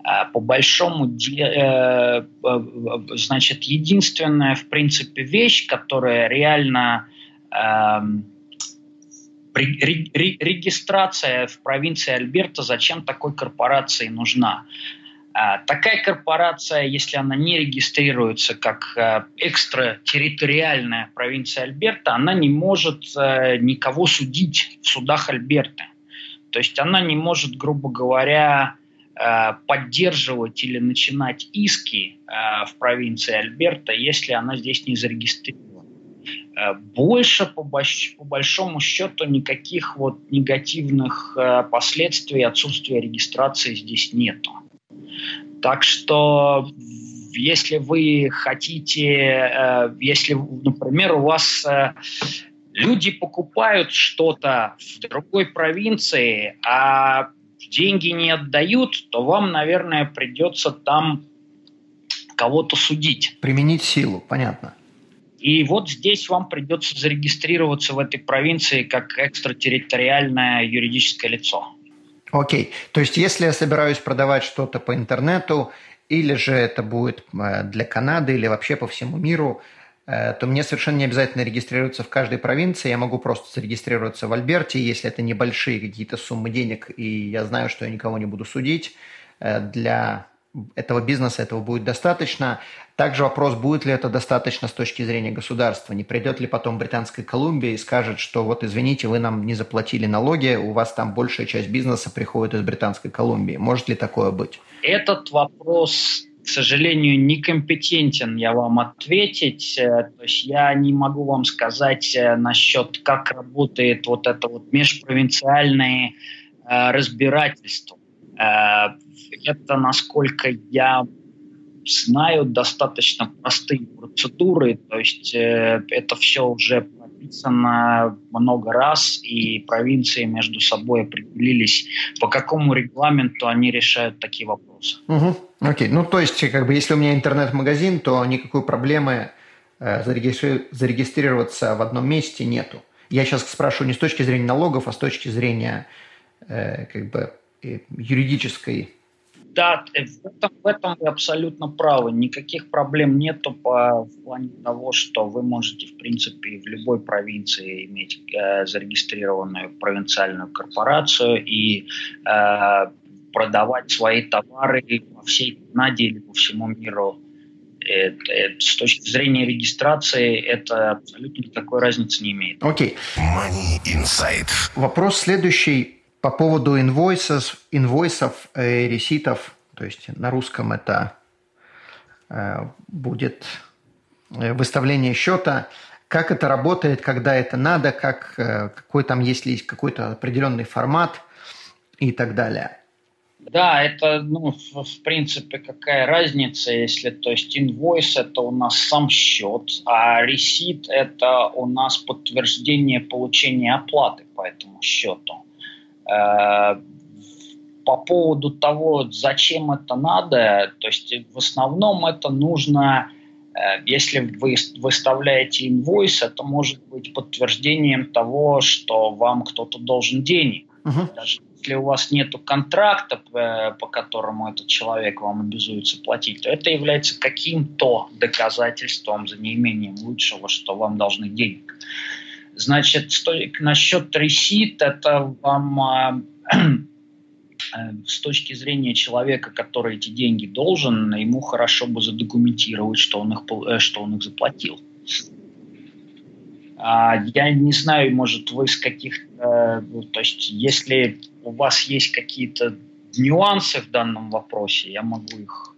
Speaker 3: э, по большому делу, э, э, значит, единственная, в принципе, вещь, которая реально э, регистрация в провинции Альберта зачем такой корпорации нужна? А, такая корпорация, если она не регистрируется как э, экстратерриториальная провинция Альберта, она не может э, никого судить в судах Альберты. То есть она не может, грубо говоря, поддерживать или начинать иски в провинции Альберта, если она здесь не зарегистрирована. Больше, по, по большому счету, никаких вот негативных последствий отсутствия регистрации здесь нету. Так что если вы хотите, э, если, например, у вас э, люди покупают что-то в другой провинции, а деньги не отдают, то вам, наверное, придется там кого-то судить.
Speaker 2: Применить силу, понятно.
Speaker 3: И вот здесь вам придется зарегистрироваться в этой провинции как экстратерриториальное юридическое лицо.
Speaker 2: Окей. То есть, если я собираюсь продавать что-то по интернету, или же это будет э, для Канады, или вообще по всему миру, э, то мне совершенно не обязательно регистрироваться в каждой провинции. Я могу просто зарегистрироваться в Альберте, если это небольшие какие-то суммы денег, и я знаю, что я никого не буду судить. Э, для этого бизнеса этого будет достаточно. Также вопрос, будет ли это достаточно с точки зрения государства. Не придет ли потом Британская Колумбия и скажет, что вот извините, вы нам не заплатили налоги, у вас там большая часть бизнеса приходит из Британской Колумбии. Может ли такое быть?
Speaker 3: Этот вопрос к сожалению, некомпетентен я вам ответить. Э, то есть я не могу вам сказать э, насчет, как работает вот это вот межпровинциальное э, разбирательство. Это, насколько я знаю, достаточно простые процедуры, то есть э, это все уже прописано много раз, и провинции между собой определились, по какому регламенту они решают такие вопросы.
Speaker 2: Угу. Окей, ну то есть, как бы, если у меня интернет-магазин, то никакой проблемы э, зарегистри... зарегистрироваться в одном месте нету. Я сейчас спрашиваю не с точки зрения налогов, а с точки зрения э, как бы э, юридической
Speaker 3: да, э, в этом, в этом вы абсолютно правы. Никаких проблем нету по в плане того, что вы можете, в принципе, в любой провинции иметь э, зарегистрированную провинциальную корпорацию и э, продавать свои товары по всей Канаде или по всему миру. Это, это, с точки зрения регистрации это абсолютно никакой разницы не имеет.
Speaker 2: Окей. Okay. Money Insight. Вопрос следующий по поводу инвойсов, инвойсов э, реситов, то есть на русском это э, будет э, выставление счета, как это работает, когда это надо, как, какой там есть ли какой-то определенный формат и так далее.
Speaker 3: Да, это, ну, в принципе, какая разница, если, то есть, инвойс – это у нас сам счет, а ресит – это у нас подтверждение получения оплаты по этому счету. Э, по поводу того, зачем это надо, то есть в основном это нужно, э, если вы выставляете инвойс, это может быть подтверждением того, что вам кто-то должен денег. Uh-huh. Даже если у вас нет контракта, по которому этот человек вам обязуется платить, то это является каким-то доказательством за неимением лучшего, что вам должны денег. Значит, насчет ресит, это вам а, э, с точки зрения человека, который эти деньги должен, ему хорошо бы задокументировать, что он их, э, что он их заплатил. А, я не знаю, может, вы с каких-то... То есть, если у вас есть какие-то нюансы в данном вопросе, я могу их...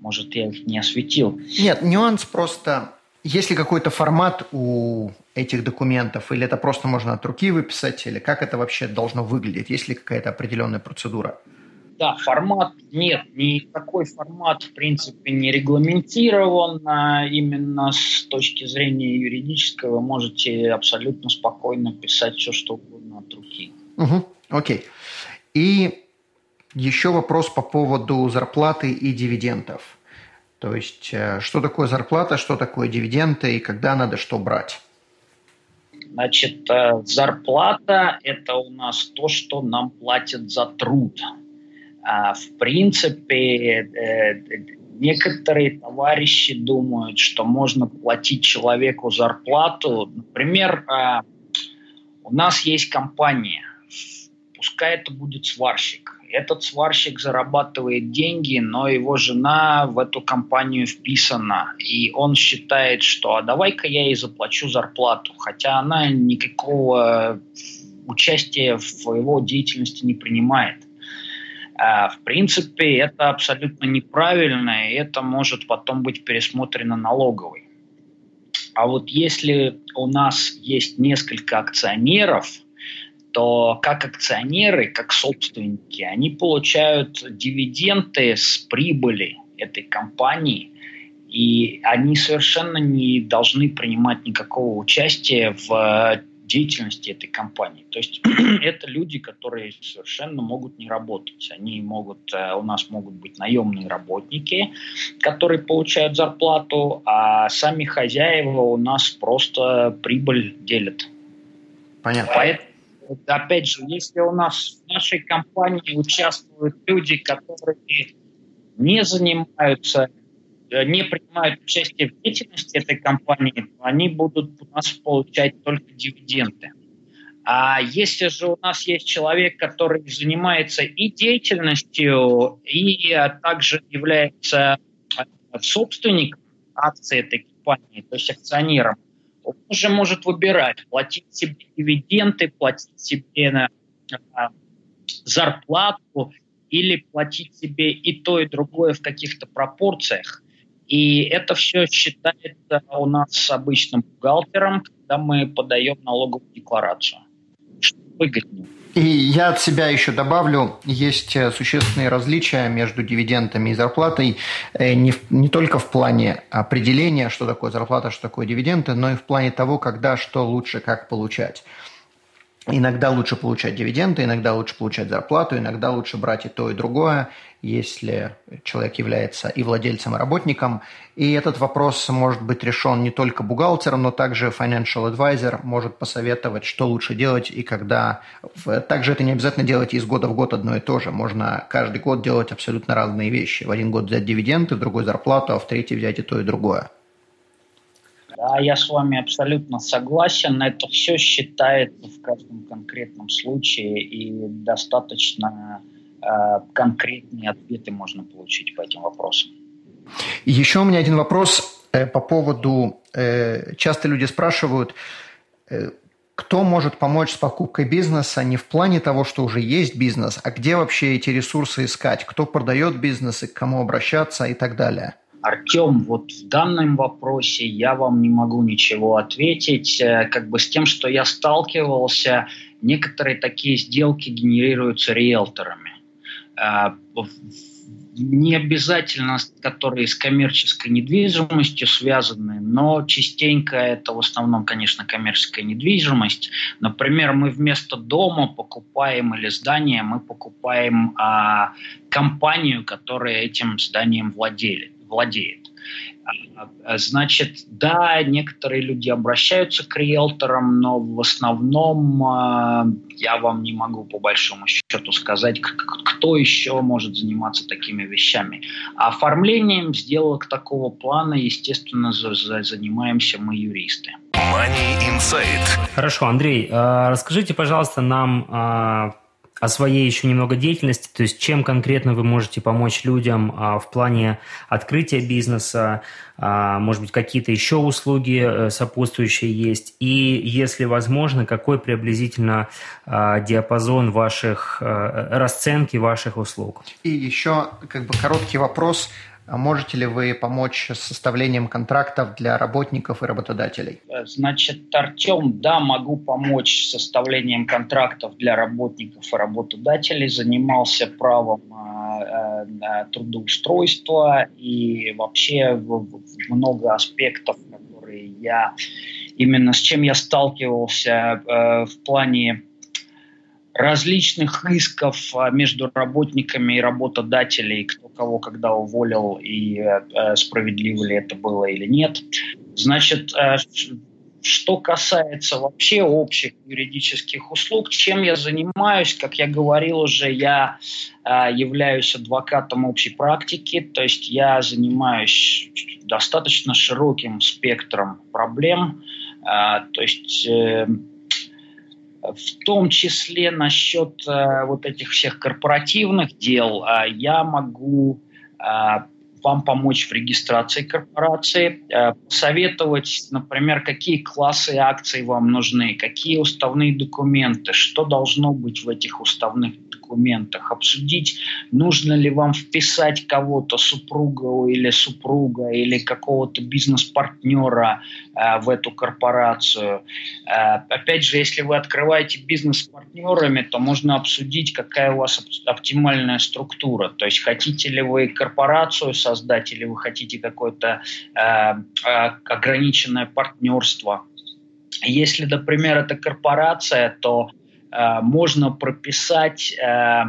Speaker 3: Может, я их не осветил.
Speaker 2: Нет, нюанс просто есть ли какой-то формат у этих документов, или это просто можно от руки выписать, или как это вообще должно выглядеть? Есть ли какая-то определенная процедура?
Speaker 3: Да, формат нет, никакой формат в принципе не регламентирован. А именно с точки зрения юридической вы можете абсолютно спокойно писать все, что угодно от руки.
Speaker 2: Угу, окей. И еще вопрос по поводу зарплаты и дивидендов. То есть, э, что такое зарплата, что такое дивиденды и когда надо что брать?
Speaker 3: Значит, э, зарплата – это у нас то, что нам платят за труд. А, в принципе, э, некоторые товарищи думают, что можно платить человеку зарплату. Например, у нас есть компания, пускай это будет сварщик этот сварщик зарабатывает деньги, но его жена в эту компанию вписана, и он считает, что а давай-ка я ей заплачу зарплату, хотя она никакого участия в его деятельности не принимает. А, в принципе, это абсолютно неправильно, и это может потом быть пересмотрено налоговой. А вот если у нас есть несколько акционеров – то как акционеры, как собственники, они получают дивиденды с прибыли этой компании, и они совершенно не должны принимать никакого участия в деятельности этой компании. То есть это люди, которые совершенно могут не работать. Они могут, э, у нас могут быть наемные работники, которые получают зарплату, а сами хозяева у нас просто прибыль делят.
Speaker 2: Понятно.
Speaker 3: Поэтому опять же, если у нас в нашей компании участвуют люди, которые не занимаются, э, не принимают участие в деятельности этой компании, то они будут у нас получать только дивиденды. А если же у нас есть человек, который занимается и деятельностью, и также является э, собственником акций этой компании, то есть акционером, он уже может выбирать, платить себе дивиденды, платить себе на, а, зарплату или платить себе и то, и другое в каких-то пропорциях. И это все считается у нас обычным бухгалтером, когда мы подаем налоговую декларацию. Выгоднее.
Speaker 2: И я от себя еще добавлю, есть э, существенные различия между дивидендами и зарплатой э, не, в, не только в плане определения, что такое зарплата, что такое дивиденды, но и в плане того, когда что лучше, как получать. Иногда лучше получать дивиденды, иногда лучше получать зарплату, иногда лучше брать и то, и другое, если человек является и владельцем, и работником. И этот вопрос может быть решен не только бухгалтером, но также financial advisor может посоветовать, что лучше делать и когда. Также это не обязательно делать из года в год одно и то же. Можно каждый год делать абсолютно разные вещи. В один год взять дивиденды, в другой зарплату, а в третий взять и то, и другое.
Speaker 3: Да, я с вами абсолютно согласен. Это все считается в каждом конкретном случае, и достаточно конкретные ответы можно получить по этим вопросам.
Speaker 2: Еще у меня один вопрос э, по поводу... Э, часто люди спрашивают, э, кто может помочь с покупкой бизнеса не в плане того, что уже есть бизнес, а где вообще эти ресурсы искать, кто продает бизнес и к кому обращаться и так далее.
Speaker 3: Артем, вот в данном вопросе я вам не могу ничего ответить. Э, как бы с тем, что я сталкивался, некоторые такие сделки генерируются риэлторами. Э, не обязательно, которые с коммерческой недвижимостью связаны, но частенько это в основном, конечно, коммерческая недвижимость. Например, мы вместо дома покупаем или здания, мы покупаем а, компанию, которая этим зданием владели владеет. А, значит, да, некоторые люди обращаются к риэлторам, но в основном а, я вам не могу по большому счету сказать, кто еще может заниматься такими вещами. А оформлением сделок такого плана, естественно, занимаемся мы юристы. Money
Speaker 1: Insight. Хорошо, Андрей, расскажите, пожалуйста, нам о своей еще немного деятельности, то есть чем конкретно вы можете помочь людям а, в плане открытия бизнеса, а, может быть, какие-то еще услуги а, сопутствующие есть, и, если возможно, какой приблизительно а, диапазон ваших, а, расценки ваших услуг.
Speaker 2: И еще как бы короткий вопрос – можете ли вы помочь с составлением контрактов для работников и работодателей?
Speaker 3: Значит, Артем, да, могу помочь с составлением контрактов для работников и работодателей. Занимался правом э, э, трудоустройства и вообще много аспектов, которые я именно с чем я сталкивался э, в плане различных исков между работниками и работодателей, кто кого когда уволил и э, справедливо ли это было или нет. Значит, э, что касается вообще общих юридических услуг, чем я занимаюсь, как я говорил уже, я э, являюсь адвокатом общей практики, то есть я занимаюсь достаточно широким спектром проблем, э, то есть э, в том числе насчет э, вот этих всех корпоративных дел, э, я могу э, вам помочь в регистрации корпорации, э, посоветовать, например, какие классы акций вам нужны, какие уставные документы, что должно быть в этих уставных документах, обсудить, нужно ли вам вписать кого-то, супругу или супруга, или какого-то бизнес-партнера э, в эту корпорацию. Э, опять же, если вы открываете бизнес с партнерами, то можно обсудить, какая у вас оптимальная структура. То есть хотите ли вы корпорацию создать, или вы хотите какое-то э, э, ограниченное партнерство. Если, например, это корпорация, то можно прописать э,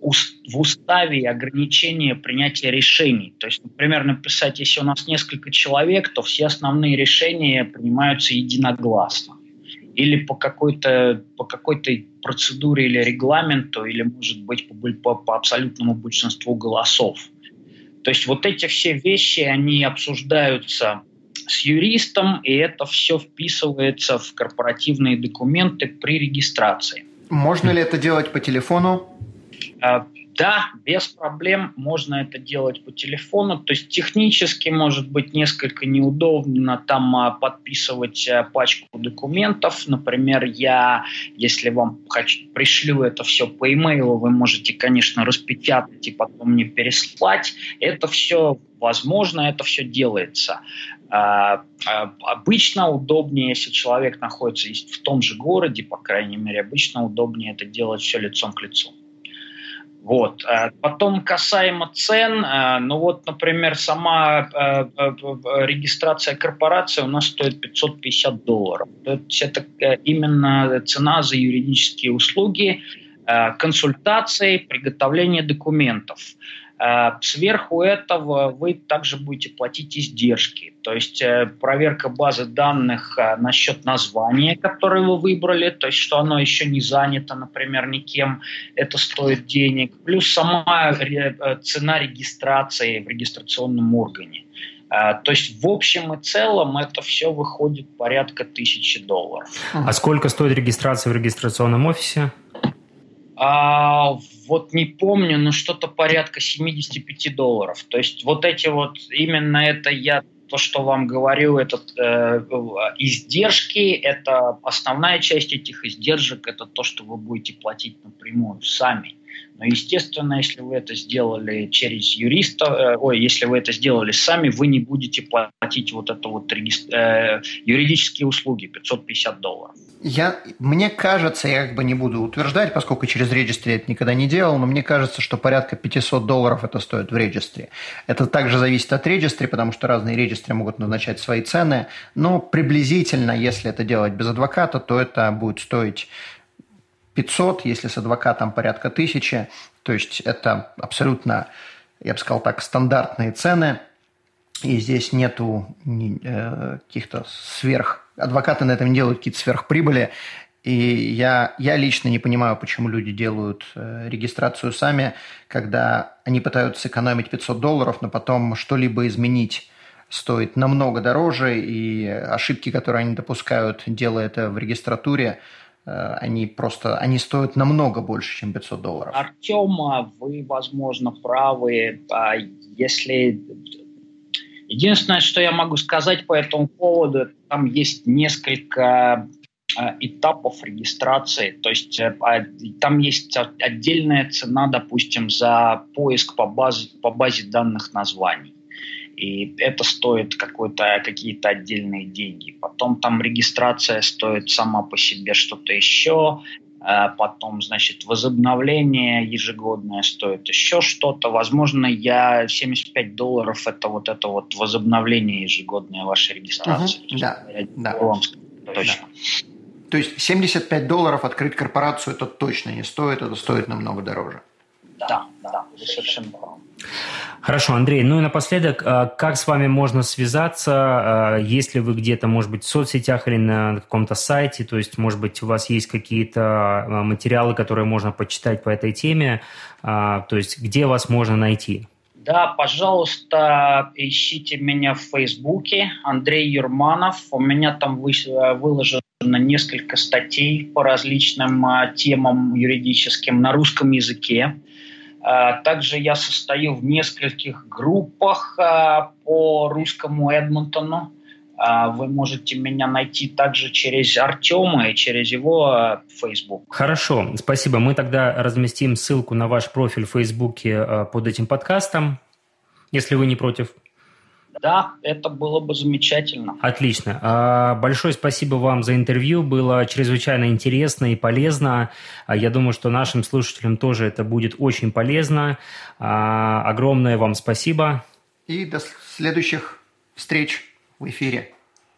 Speaker 3: в уставе ограничение принятия решений. То есть, например, написать, если у нас несколько человек, то все основные решения принимаются единогласно. Или по какой-то по какой-то процедуре или регламенту, или, может быть, по, по абсолютному большинству голосов. То есть вот эти все вещи, они обсуждаются с юристом, и это все вписывается в корпоративные документы при регистрации.
Speaker 2: Можно ли это делать по телефону?
Speaker 3: А, да, без проблем можно это делать по телефону. То есть технически может быть несколько неудобно там а, подписывать а, пачку документов. Например, я, если вам хочу, пришлю это все по имейлу, вы можете, конечно, распечатать и потом мне переслать. Это все возможно, это все делается. А, а, обычно удобнее, если человек находится в том же городе, по крайней мере, обычно удобнее это делать все лицом к лицу. Вот. А потом касаемо цен, ну вот, например, сама регистрация корпорации у нас стоит 550 долларов. То есть это э, именно цена за юридические услуги, консультации, приготовление документов. Э, сверху этого вы также будете платить издержки, то есть э, проверка базы данных э, насчет названия, которое вы выбрали, то есть что оно еще не занято, например, никем, это стоит денег, плюс сама цена регистрации в регистрационном органе. То есть в общем и целом это все выходит порядка тысячи долларов.
Speaker 1: А сколько стоит регистрация в регистрационном офисе?
Speaker 3: А, вот не помню, но что-то порядка 75 долларов. То есть вот эти вот, именно это я то, что вам говорю, это э, издержки, это основная часть этих издержек, это то, что вы будете платить напрямую сами. Но, естественно, если вы это сделали через юриста, э, ой, если вы это сделали сами, вы не будете платить вот это вот э, юридические услуги 550 долларов.
Speaker 2: Я, мне кажется, я как бы не буду утверждать, поскольку через регистре это никогда не делал, но мне кажется, что порядка 500 долларов это стоит в регистре. Это также зависит от регистра, потому что разные регистры могут назначать свои цены, но приблизительно, если это делать без адвоката, то это будет стоить 500, если с адвокатом порядка 1000. То есть это абсолютно, я бы сказал так, стандартные цены. И здесь нету э, каких-то сверх... Адвокаты на этом не делают какие-то сверхприбыли. И я, я лично не понимаю, почему люди делают э, регистрацию сами, когда они пытаются сэкономить 500 долларов, но потом что-либо изменить стоит намного дороже, и ошибки, которые они допускают, делая это в регистратуре, они просто, они стоят намного больше, чем 500 долларов.
Speaker 3: Артем, а вы, возможно, правы. А если Единственное, что я могу сказать по этому поводу, там есть несколько э, этапов регистрации. То есть э, там есть отдельная цена, допустим, за поиск по базе, по базе данных названий и это стоит какие-то отдельные деньги. Потом там регистрация стоит сама по себе что-то еще, а потом, значит, возобновление ежегодное стоит еще что-то. Возможно, я 75 долларов это вот это вот возобновление ежегодное вашей регистрации.
Speaker 2: Угу, да, да.
Speaker 3: Вам точно. Да.
Speaker 2: То есть 75 долларов открыть корпорацию это точно не стоит, это стоит намного дороже.
Speaker 3: Да, да, вы совершенно правы.
Speaker 1: Хорошо, Андрей. Ну и напоследок, а, как с вами можно связаться, а, если вы где-то, может быть, в соцсетях или на каком-то сайте, то есть, может быть, у вас есть какие-то а, материалы, которые можно почитать по этой теме, то есть, где вас можно найти?
Speaker 3: Да, пожалуйста, ищите меня в Фейсбуке, Андрей Юрманов. У меня там выложено несколько статей по различным темам юридическим на русском языке. А, также я состою в нескольких группах а, по русскому Эдмонтону. А, вы можете меня найти также через Артема и через его Facebook.
Speaker 1: Хорошо, спасибо. Мы тогда разместим ссылку на ваш профиль в Фейсбуке под этим подкастом, если вы не против.
Speaker 3: Да, это было бы замечательно.
Speaker 1: Отлично. А, большое спасибо вам за интервью. Было чрезвычайно интересно и полезно. А, я думаю, что нашим слушателям тоже это будет очень полезно. А, огромное вам спасибо.
Speaker 2: И до следующих встреч в эфире.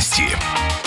Speaker 4: подробности.